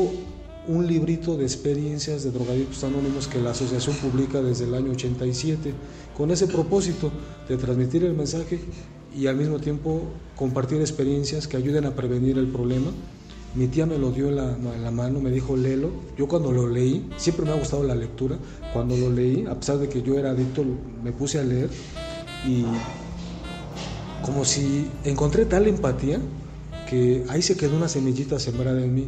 un librito de experiencias de Drogaditos Anónimos que la asociación publica desde el año 87 con ese propósito de transmitir el mensaje y al mismo tiempo compartir experiencias que ayuden a prevenir el problema. Mi tía me lo dio la, la, mano, me dijo, léelo. Yo cuando lo leí, siempre me ha gustado la lectura, cuando lo leí, a pesar de que yo era adicto, me puse a leer y como si encontré tal empatía que ahí se quedó una semillita sembrada en mí.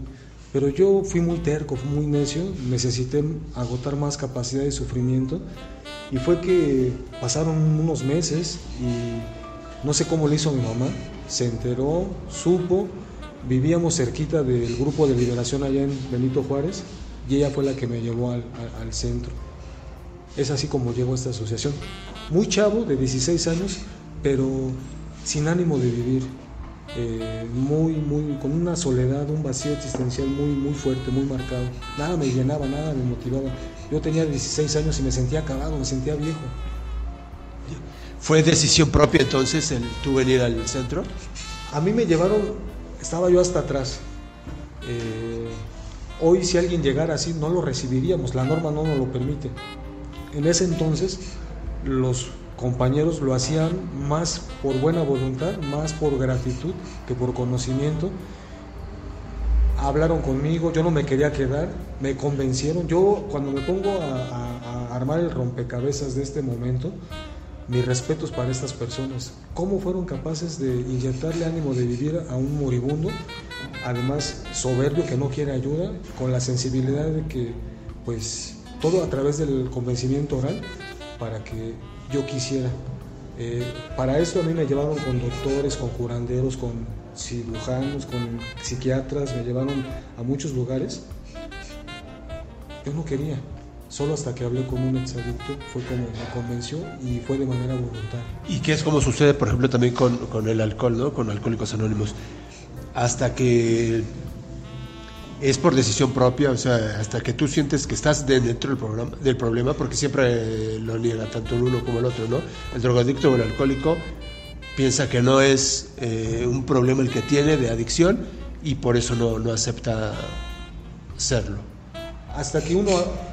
Pero yo fui muy terco, fui muy necio, necesité agotar más capacidad de sufrimiento y fue que pasaron unos meses y no sé cómo le hizo mi mamá, se enteró, supo, vivíamos cerquita del grupo de liberación allá en Benito Juárez y ella fue la que me llevó al, al centro. Es así como llegó a esta asociación muy chavo, de 16 años, pero sin ánimo de vivir, eh, muy, muy, con una soledad, un vacío existencial muy, muy fuerte, muy marcado. Nada me llenaba, nada me motivaba. Yo tenía 16 años y me sentía acabado, me sentía viejo. ¿Fue decisión propia entonces el tú venir al centro? A mí me llevaron, estaba yo hasta atrás. Eh, hoy si alguien llegara así no lo recibiríamos, la norma no nos lo permite. En ese entonces los compañeros lo hacían más por buena voluntad, más por gratitud que por conocimiento. hablaron conmigo, yo no me quería quedar, me convencieron. Yo cuando me pongo a, a armar el rompecabezas de este momento, mis respetos para estas personas. ¿Cómo fueron capaces de inyectarle ánimo de vivir a un moribundo, además soberbio que no quiere ayuda, con la sensibilidad de que, pues, todo a través del convencimiento oral para que yo quisiera. Eh, para esto a mí me llevaron con doctores, con curanderos, con cirujanos, con psiquiatras, me llevaron a muchos lugares. Yo no quería, Solo hasta que hablé con un exadicto fue como me convenció y fue de manera voluntaria. Y que es como sucede, por ejemplo, también con, con el alcohol, ¿no? Con Alcohólicos Anónimos. Hasta que es por decisión propia, o sea, hasta que tú sientes que estás dentro del, programa, del problema, porque siempre lo niega tanto el uno como el otro, ¿no? El drogadicto o el alcohólico piensa que no es eh, un problema el que tiene de adicción y por eso no, no acepta serlo hasta que uno,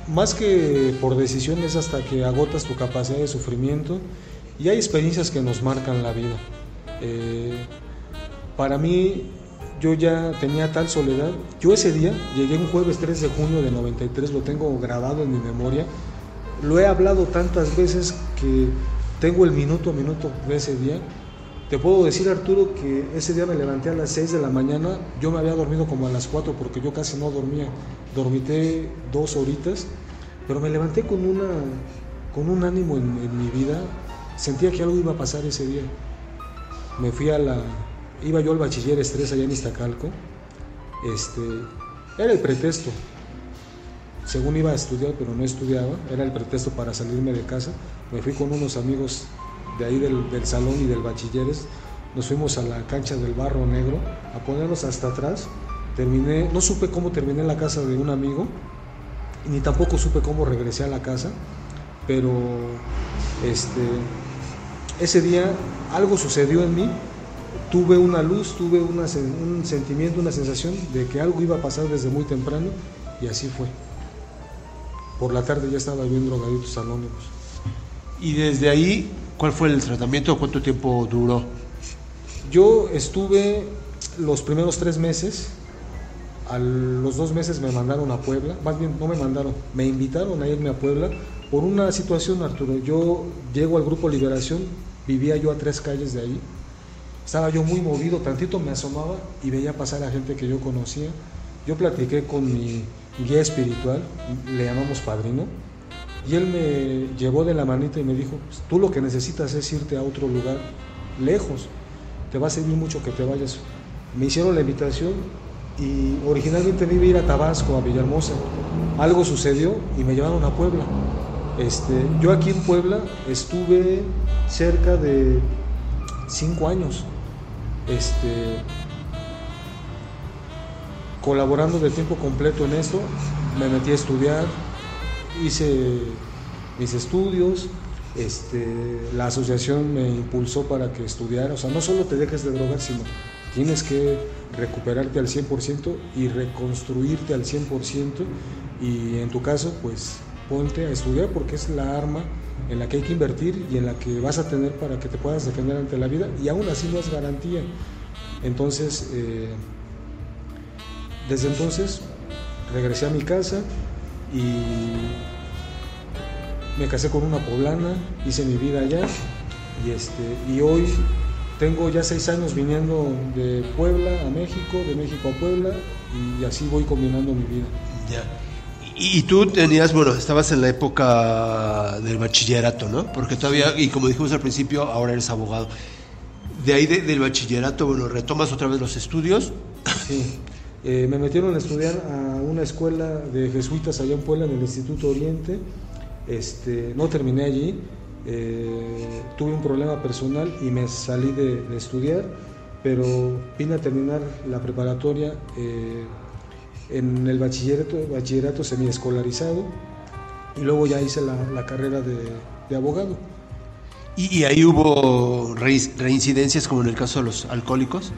más que por decisión, es hasta que agotas tu capacidad de sufrimiento y hay experiencias que nos marcan la vida. Eh, para mí, yo ya tenía tal soledad. Yo ese día, llegué un jueves 3 de junio de 93, lo tengo grabado en mi memoria. Lo he hablado tantas veces que tengo el minuto a minuto de ese día te puedo decir, Arturo, que ese día me levanté a las 6 de la mañana. Yo me había dormido como a las 4 porque yo casi no dormía. Dormité dos horitas, pero me levanté con, una, con un ánimo en, mi vida. Sentía que algo iba a pasar ese día. Me fui a la. Iba yo al bachiller estrés allá en Iztacalco. Este, era el pretexto. Según iba a estudiar, pero no estudiaba. Era el pretexto para salirme de casa. Me fui con unos amigos de ahí del, salón y del bachilleres, nos fuimos a la cancha del Barro Negro a ponernos hasta atrás. Terminé, no supe cómo terminé en la casa de un amigo, ni tampoco supe cómo regresé a la casa, pero este, ese día algo sucedió en mí, tuve una luz, tuve un sentimiento, una sensación de que algo iba a pasar desde muy temprano y así fue. Por la tarde ya estaba viendo drogaditos anónimos. Y desde ahí ¿Cuál fue el tratamiento? ¿Cuánto tiempo duró? Yo estuve los primeros tres meses, a los dos meses me mandaron a Puebla, más bien no me mandaron, me invitaron a irme a Puebla por una situación, Arturo. Yo llego al Grupo Liberación, vivía yo a tres calles de ahí, estaba yo muy movido, tantito me asomaba y veía pasar a gente que yo conocía. Yo platiqué con mi guía espiritual, le llamamos padrino, y él me llevó de la manita y me dijo, pues, tú lo que necesitas es irte a otro lugar lejos, te va a servir mucho que te vayas. Me hicieron la invitación y originalmente me iba a ir a Tabasco, a Villahermosa. Algo sucedió y me llevaron a Puebla. Este, yo aquí en Puebla estuve cerca de cinco años este, colaborando de tiempo completo en esto. Me metí a estudiar, hice mis estudios, este, la asociación me impulsó para que estudiara, o sea, no solo te dejes de drogar, sino tienes que recuperarte al 100% y reconstruirte al 100% y en tu caso, pues ponte a estudiar porque es la arma en la que hay que invertir y en la que vas a tener para que te puedas defender ante la vida y aún así no es garantía. Entonces, eh, desde entonces regresé a mi casa y me casé con una poblana, hice mi vida allá y, este, y hoy tengo ya seis años viniendo de Puebla a México, de México a Puebla y así voy combinando mi vida. Ya. Y, tú tenías, bueno, estabas en la época del bachillerato, ¿no? Porque todavía, y como dijimos al principio, ahora eres abogado. De ahí del bachillerato, bueno, retomas otra vez los estudios. Sí. Eh, me metieron a estudiar a una escuela de jesuitas allá en Puebla, en el Instituto Oriente. Este, no terminé allí, eh, tuve un problema personal y me salí de, estudiar, pero vine a terminar la preparatoria eh, en el bachillerato, bachillerato semiescolarizado y luego ya hice la, carrera de, abogado. ¿Y, ahí hubo reincidencias como en el caso de los alcohólicos?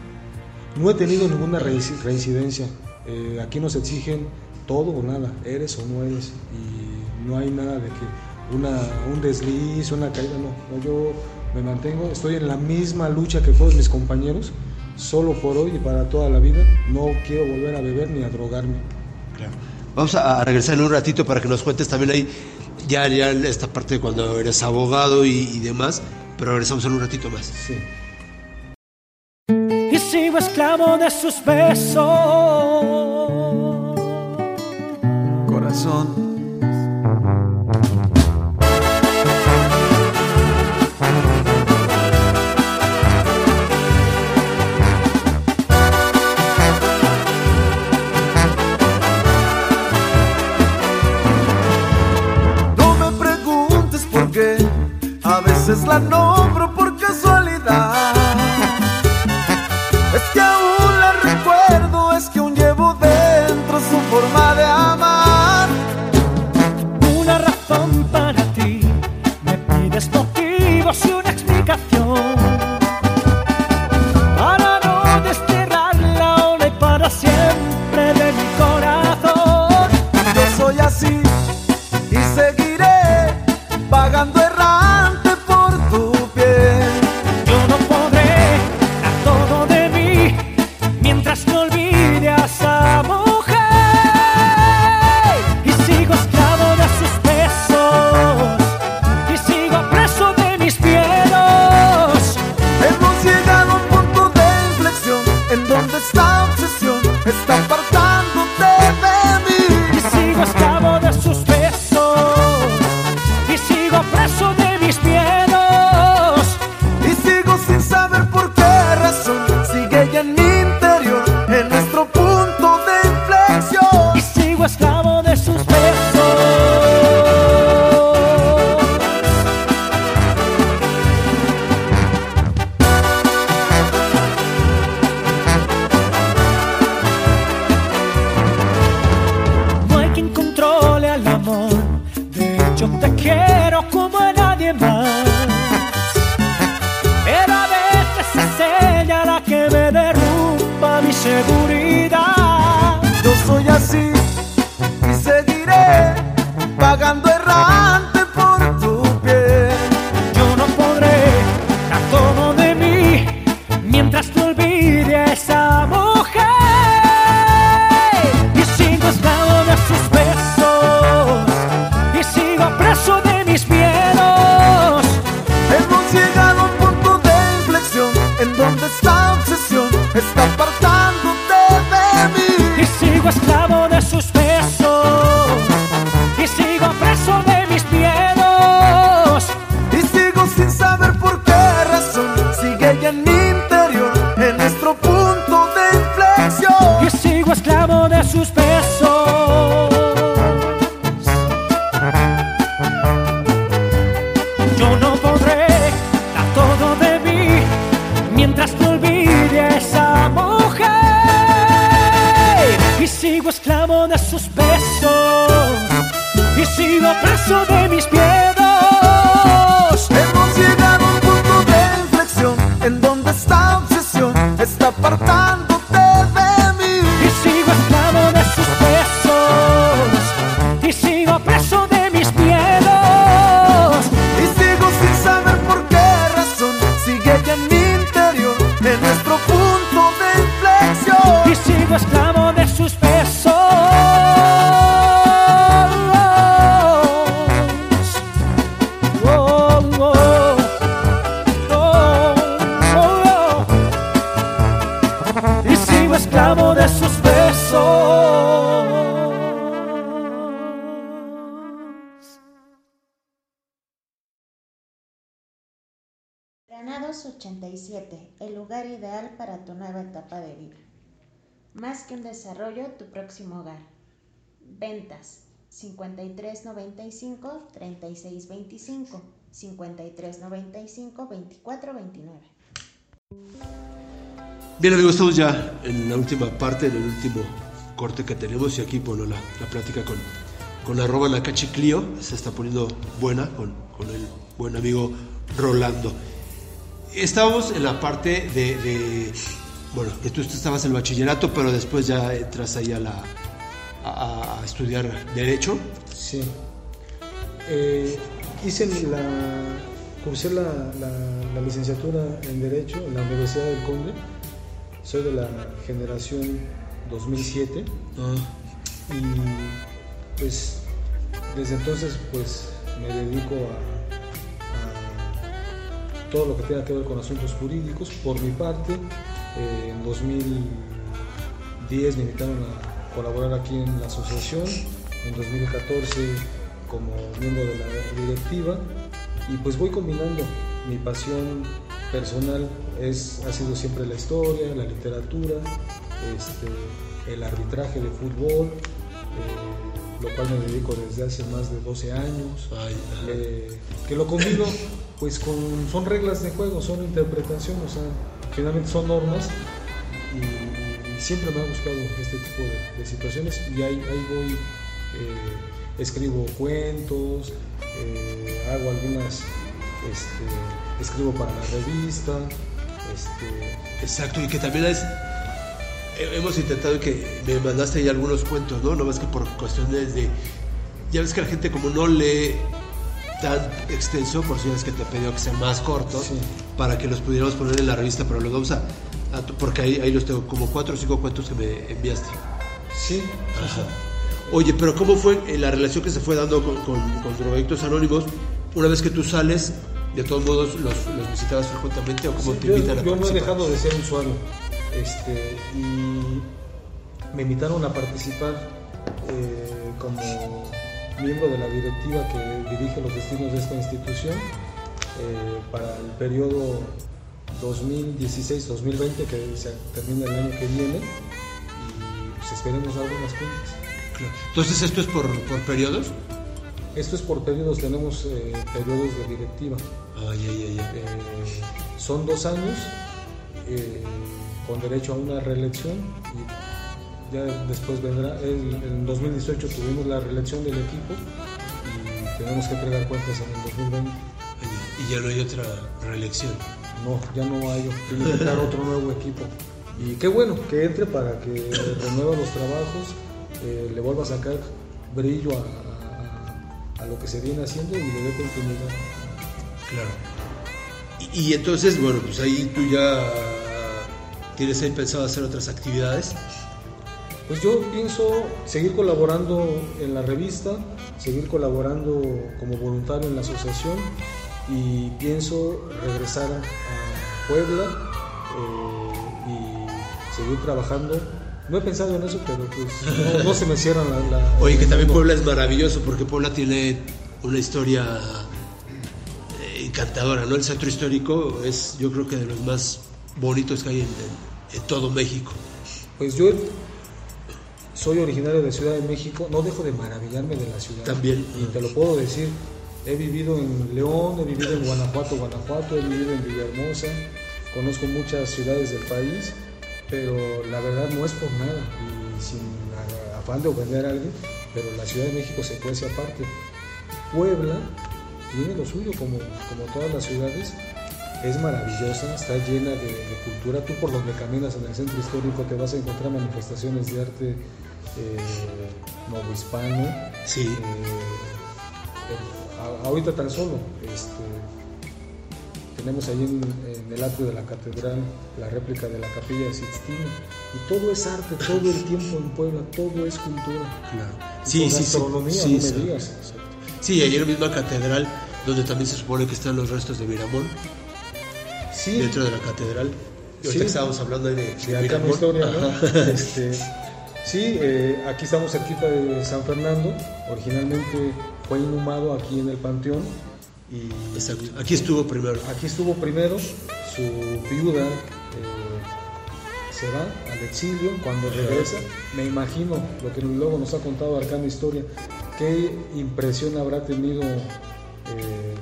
No he tenido ninguna reincidencia. Eh, aquí nos exigen todo o nada, eres o no eres. Y no hay nada de que una, un desliz, una caída, no. Yo me mantengo, estoy en la misma lucha que todos mis compañeros, solo por hoy y para toda la vida. No quiero volver a beber ni a drogarme. Claro. Vamos a regresar en un ratito para que nos cuentes también ahí, ya, ya esta parte de cuando eres abogado y, y demás, pero regresamos en un ratito más. Sí. Esclamo de sus besos, corazón. No me preguntes por qué, a veces la noche. Es que aún la recuerdo, es que aún llevo dentro su forma de amar. Una razón para próximo hogar. Ventas 5395 3625 5395 2429. Bien amigos, estamos ya en la última parte del último corte que tenemos y aquí bueno la, la plática con, con arroba Nakachi Clio se está poniendo buena con, con el buen amigo Rolando. Estábamos en la parte de bueno, que tú estabas en el bachillerato, pero después ya entras ahí a, la, a, estudiar Derecho. Sí. Eh, hice la, cursé la, licenciatura en Derecho en la Universidad del Conde. Soy de la generación 2007. Ah. Y pues desde entonces pues me dedico a todo lo que tenga que ver con asuntos jurídicos por mi parte eh, en 2010 me invitaron a colaborar aquí en la asociación, en 2014 como miembro de la directiva y pues voy combinando. Mi pasión personal es, ha sido siempre la historia, la literatura, este, el arbitraje de fútbol, eh, lo cual me dedico desde hace más de 12 años, ay, eh, que lo combino pues con, son reglas de juego, son interpretación, o sea, finalmente son normas y, y siempre me ha gustado este tipo de, de situaciones y ahí, ahí voy, eh, escribo cuentos, eh, hago algunas, este, escribo para la revista, este, Exacto, y que también es. he- Hemos intentado que me mandaste ahí algunos cuentos, ¿no? No más que por cuestiones de. Ya ves que la gente, como no lee tan extenso, por si es que te pedido que sean más cortos, Sí. Para que los pudiéramos poner en la revista, pero los vamos a. a porque ahí, ahí los tengo, como cuatro o cinco cuentos que me enviaste. sí, Ajá. Oye, pero ¿cómo fue eh, la relación que se fue dando con, con, con Drogadictos Anónimos? Una vez que tú sales, de todos modos, ¿los, los visitabas frecuentemente o cómo Sí, te yo, invitan a yo no he dejado de ser usuario este, y me invitaron a participar eh, como miembro de la directiva que dirige los destinos de esta institución eh, para el periodo 2016-2020 que se termina el año que viene y pues esperemos dar buenas cuentas. Claro. Entonces, ¿esto es por, por periodos? Esto es por periodos, tenemos eh, periodos de directiva. Eh, son dos años eh, con derecho a una reelección y ya después vendrá, el- en 2018 tuvimos la reelección del equipo y tenemos que entregar cuentas en el 2020. Ya no hay otra reelección. No, ya no hay, tiene que entrar otro nuevo equipo. Y qué bueno que entre para que renueva los trabajos, eh, le vuelva a sacar brillo a, a- a lo que se viene haciendo y le dé continuidad. Claro. Y, y entonces, bueno, pues ahí tú ya tienes ahí pensado hacer otras actividades. Pues yo pienso seguir colaborando en la revista, seguir colaborando como voluntario en la asociación y pienso regresar a Puebla eh, y seguir trabajando. No he pensado en eso, pero pues no, no se me cierran la... la- Oye, que también. Puebla es maravilloso porque Puebla tiene una historia eh, encantadora, ¿no? El centro histórico es, yo creo que de los más bonitos que hay en, en- en todo México. Pues yo soy originario de Ciudad de México, no dejo de maravillarme de la ciudad. También. Y te lo puedo decir, he vivido en León, he vivido en Guanajuato, Guanajuato, he vivido en Villahermosa, conozco muchas ciudades del país, pero la verdad no es por nada y sin afán de ofender a alguien, pero la Ciudad de México se cuece aparte. Puebla tiene lo suyo, como, como todas las ciudades, es maravillosa, está llena de, de cultura. Tú por donde caminas en el centro histórico te vas a encontrar manifestaciones de arte eh, novohispano. Sí. Eh, a- ahorita tan solo, este, tenemos ahí en, en el atrio de la catedral la réplica de la capilla de Sixtina. Y todo es arte, todo el tiempo en Puebla, todo es cultura. Claro. Sí, sí, sí. Sí, no me sí. digas. Sí, en la misma catedral, donde también se supone que están los restos de Miramón, Sí, dentro de la catedral. Y ahorita Sí. que estábamos hablando de, de de acá mi Miramón. historia, ¿no? Ajá. Este, sí, eh, aquí estamos cerquita de San Fernando. Originalmente fue inhumado aquí en el panteón y Exacto. Aquí estuvo primero. aquí estuvo primero. Su viuda eh, se va al exilio. Cuando regresa, me imagino lo que luego nos ha contado Arcano Historia. Qué impresión habrá tenido eh,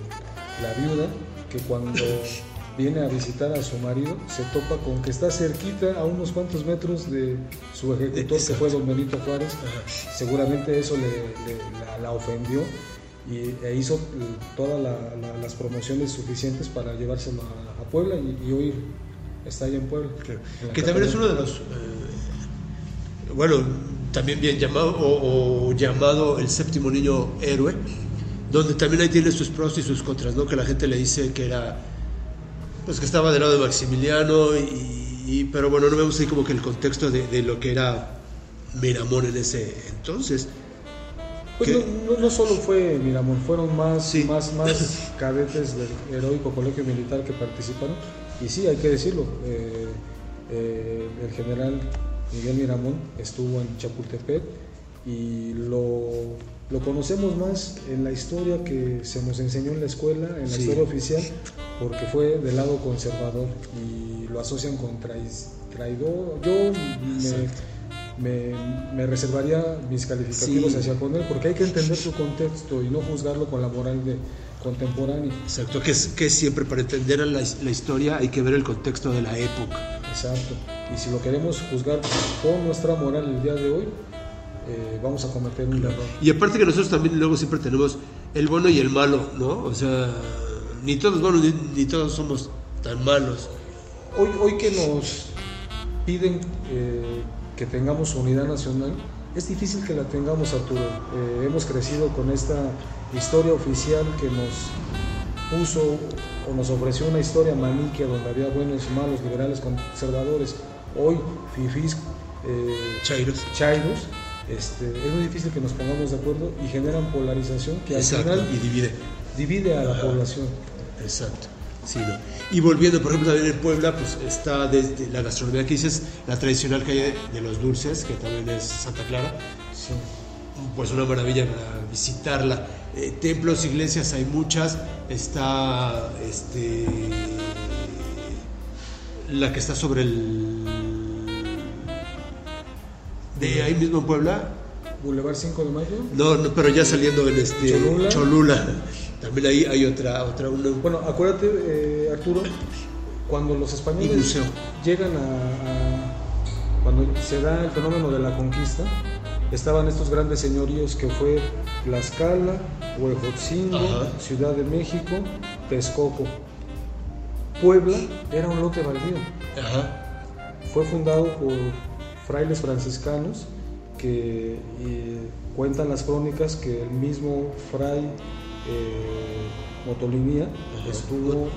la viuda que cuando viene a visitar a su marido se topa con que está cerquita a unos cuantos metros de su ejecutor que fue don Benito Juárez. Ajá. Seguramente eso le, le- la, la ofendió y, e hizo eh, todas la- la- las promociones suficientes para llevárselo a, a Puebla y, y hoy está allá en Puebla. Claro. En la Que también es uno de los, eh, bueno, también bien llamado, o, o llamado el séptimo niño héroe, donde también ahí tiene sus pros y sus contras, ¿no? Que la gente le dice que era, pues que estaba del lado de Maximiliano y, pero bueno, no me gusta ahí como que el contexto de, de lo que era Miramón en ese entonces. Pues no- no solo fue Miramón, fueron más, Sí. más, más cadetes del heroico colegio militar que participaron. Y sí, hay que decirlo, eh, eh, el general Miguel Miramón estuvo en Chapultepec y lo, lo conocemos más en la historia que se nos enseñó en la escuela, en la Sí. historia oficial, porque fue del lado conservador y lo asocian con traidor. Yo me, me, me reservaría mis calificativos Sí. hacia con él, porque hay que entender su contexto y no juzgarlo con la moral de contemporánea. Exacto, que, es, que siempre para entender la, la historia hay que ver el contexto de la época. Exacto. Y si lo queremos juzgar con nuestra moral el día de hoy, eh, vamos a cometer un error. Y aparte que nosotros también luego siempre tenemos el bueno y el malo, ¿no? O sea, ni todos buenos ni, ni todos somos tan malos. Hoy, hoy que nos piden eh, que tengamos unidad nacional, es difícil que la tengamos, Arturo. Eh, hemos crecido con esta historia oficial que nos puso o nos ofreció una historia maniquea donde había buenos y malos, liberales, conservadores. Hoy, fifís, eh, Chairos. chairos, este, es muy difícil que nos pongamos de acuerdo y generan polarización que al final y divide. divide a la población. Exacto. Sí, ¿no? Y volviendo, por ejemplo, también en Puebla, pues está desde la gastronomía que dices, la tradicional calle de los dulces, que también es Santa Clara, Sí. pues una maravilla para visitarla. Eh, templos, iglesias, hay muchas. Está este la que está sobre el de ahí mismo en Puebla. Boulevard 5 de Mayo. No, no, pero ya saliendo en este Cholula. También ahí hay otra otra una, Bueno, acuérdate, eh, Arturo, cuando los españoles llegan a, a- Cuando se da el fenómeno de la conquista, estaban estos grandes señoríos que fue Tlaxcala, Huejotzingo. Ciudad de México, Texcoco. Puebla era un lote baldío. Ajá. Fue fundado por frailes franciscanos que eh, cuentan las crónicas que el mismo fray eh, Motolinía Ajá. estuvo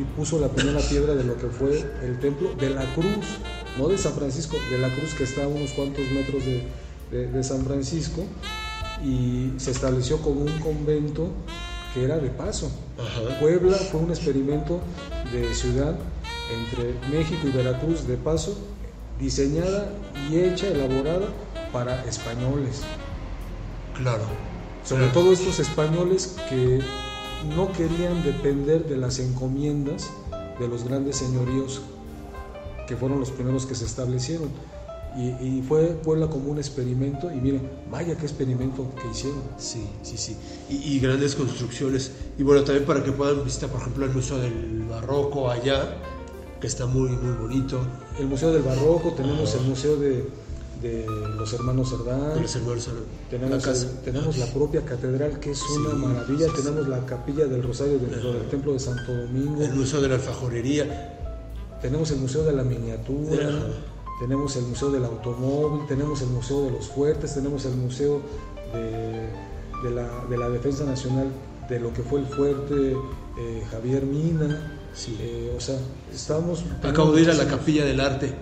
y puso la primera piedra de lo que fue el templo de la Cruz, no de San Francisco, de la Cruz que está a unos cuantos metros de, de- de San Francisco y se estableció como un convento que era de paso. Ajá. Puebla fue un experimento de ciudad entre México y Veracruz de paso, diseñada y hecha, elaborada para españoles. Claro. Sobre Claro. todo estos españoles que no querían depender de las encomiendas de los grandes señoríos que fueron los primeros que se establecieron. Y, y fue Puebla como un experimento, y miren, vaya qué experimento que hicieron. Sí, sí, sí. Y, y grandes construcciones. Y bueno, también para que puedan visitar, por ejemplo, el Museo del Barroco allá, que está muy, muy bonito. El Museo del Barroco, tenemos el Museo de, de los Hermanos Cerdán, De los hermanos tenemos, la casa. el- tenemos la propia catedral que es una maravilla, sí, sí. tenemos la capilla del Rosario dentro del Templo de Santo Domingo, el Museo de la Alfajorería. tenemos el Museo de la Miniatura, Ajá. tenemos el Museo del Automóvil, tenemos el Museo de los Fuertes, tenemos el Museo de, de la, de la Defensa Nacional de lo que fue el fuerte eh, Javier Mina. Sí. Eh, o sea, estamos... Acabo de ir a la Capilla del Arte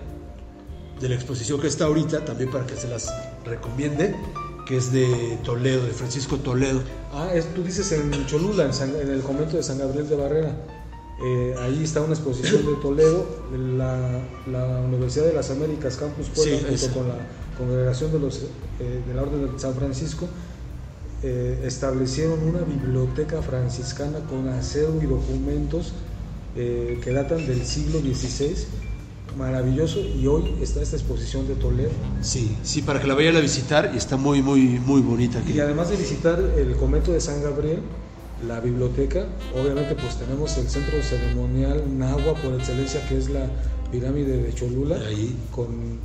de la exposición que está ahorita, también para que se las recomiende, que es de Toledo, de Francisco Toledo. Ah, es- tú dices en Cholula, en, San- en el convento de San Gabriel de Barrera. Eh, ahí está una exposición de Toledo, la, la Universidad de las Américas, Campus Puebla, Sí, junto esa. con la Congregación de, los, eh, de la Orden de San Francisco, eh, establecieron una biblioteca franciscana con acervo y documentos eh, que datan del siglo XVI, maravilloso, y hoy está esta exposición de Toledo. Sí, sí, para que la vayan a visitar y está muy, muy, muy bonita aquí. Y además de visitar el convento de San Gabriel, la biblioteca, obviamente pues tenemos el centro ceremonial Nahua por excelencia que es la pirámide de Cholula, Ahí. con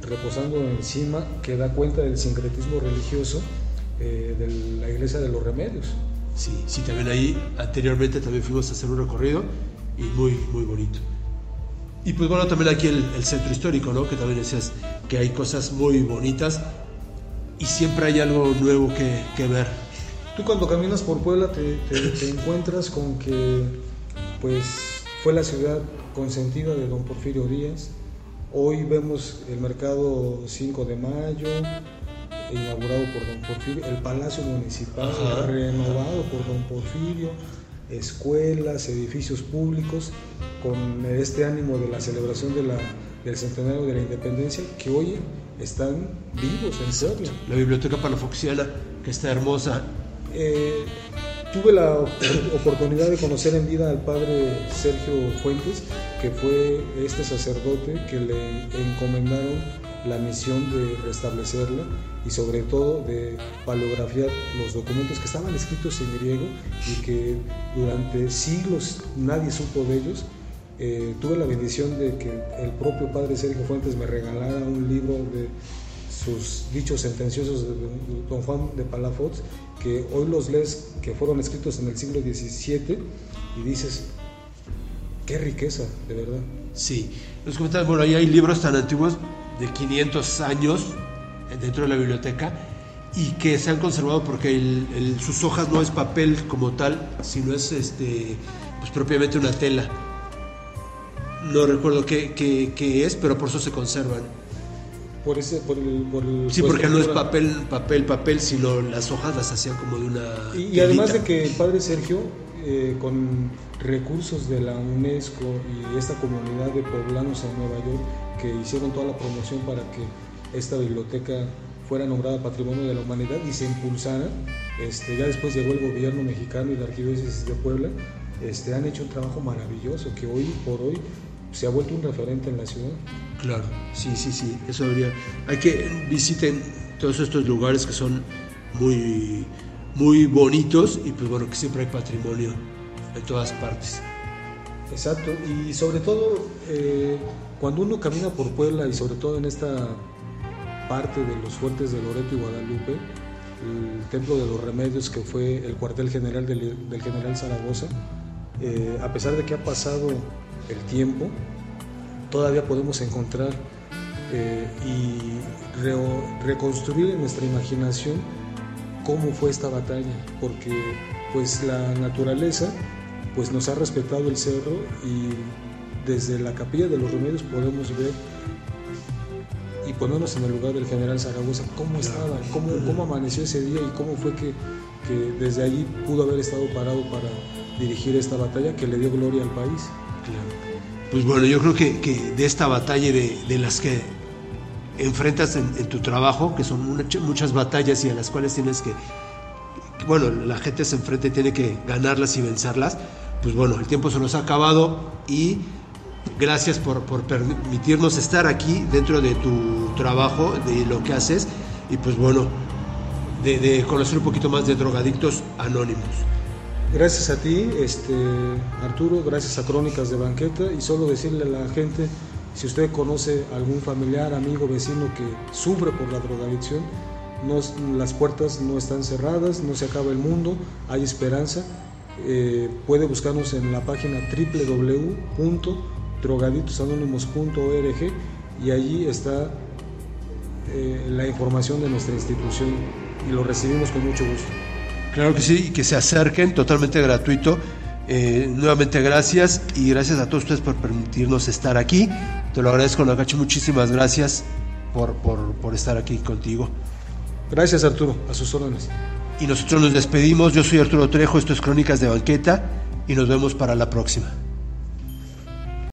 reposando encima que da cuenta del sincretismo religioso eh, de la iglesia de los remedios. Sí, sí, también ahí anteriormente también fuimos a hacer un recorrido y muy, muy bonito. Y pues bueno, también aquí el, el centro histórico, ¿no? Que también decías que hay cosas muy bonitas y siempre hay algo nuevo que, que ver. Tú cuando caminas por Puebla te, te- te encuentras con que pues fue la ciudad consentida de don Porfirio Díaz, Hoy vemos el mercado 5 de mayo, inaugurado por don Porfirio, el Palacio Municipal Ajá. renovado por don Porfirio, escuelas, edificios públicos, con este ánimo de la celebración de la- del centenario de la independencia, que hoy están vivos en Puebla. La biblioteca palafoxiana, que está hermosa. Eh, tuve la op- oportunidad de conocer en vida al padre Sergio Fuentes, que fue este sacerdote que le encomendaron la misión de restablecerla y sobre todo de paleografiar los documentos que estaban escritos en griego y que durante siglos nadie supo de ellos. Eh, tuve la bendición de que el propio padre Sergio Fuentes me regalara un libro de sus dichos sentenciosos de don Juan de Palafox, que hoy los lees, que fueron escritos en el siglo XVII, y dices, qué riqueza, de verdad. Sí, nos comentan, bueno, ahí hay libros tan antiguos de 500 años dentro de la biblioteca y que se han conservado porque el- el- sus hojas no es papel como tal, sino es este, pues propiamente una tela. No recuerdo qué, qué- qué es, pero por eso se conservan. Por ese, por el, por el- Sí, por porque no es papel, papel, papel, sino las hojas las hacían como de una. Y, y además de que el padre Sergio, eh, con recursos de la UNESCO y esta comunidad de poblanos en Nueva York, que hicieron toda la promoción para que esta biblioteca fuera nombrada Patrimonio de la Humanidad y se impulsara, este, ya después llegó el gobierno mexicano y la arquidiócesis de Puebla, este, han hecho un trabajo maravilloso que hoy por hoy se ha vuelto un referente en la ciudad. Claro, sí, sí, sí, eso debería. Hay que visiten todos estos lugares que son muy, muy bonitos y pues bueno, que siempre hay patrimonio en todas partes. Exacto, y sobre todo eh, cuando uno camina por Puebla y sobre todo en esta parte de los fuertes de Loreto y Guadalupe, el Templo de los Remedios que fue el cuartel general del, general Zaragoza, eh, a pesar de que ha pasado el tiempo, todavía podemos encontrar eh, y reo- reconstruir en nuestra imaginación cómo fue esta batalla, porque pues la naturaleza pues nos ha respetado el cerro y desde la capilla de los remedios podemos ver y ponernos en el lugar del general Zaragoza, cómo estaba, cómo, cómo amaneció ese día y cómo fue que, que desde allí pudo haber estado parado para dirigir esta batalla que le dio gloria al país. Pues bueno, yo creo que, que de esta batalla de, de las que enfrentas en, en tu trabajo, que son much- muchas batallas y a las cuales tienes que, bueno, la gente se enfrenta y tiene que ganarlas y vencerlas, pues bueno, el tiempo se nos ha acabado y gracias por, permitirnos estar aquí dentro de tu trabajo, de lo que haces y pues bueno, de, conocer un poquito más de drogadictos anónimos. Gracias a ti, este, Arturo, gracias a Crónicas de Banqueta y solo decirle a la gente, si usted conoce algún familiar, amigo, vecino que sufre por la drogadicción, las puertas no están cerradas, no se acaba el mundo, hay esperanza. Eh, puede buscarnos en la página www.drogadictosanónimos.org y allí está eh, la información de nuestra institución y lo recibimos con mucho gusto. Claro que sí, y que se acerquen, totalmente gratuito. Eh, nuevamente gracias y gracias a todos ustedes por permitirnos estar aquí. Te lo agradezco, Nagachi, muchísimas gracias por, por, por estar aquí contigo. Gracias Arturo, a sus órdenes. Y nosotros nos despedimos, yo soy Arturo Trejo, esto es Crónicas de Banqueta y nos vemos para la próxima.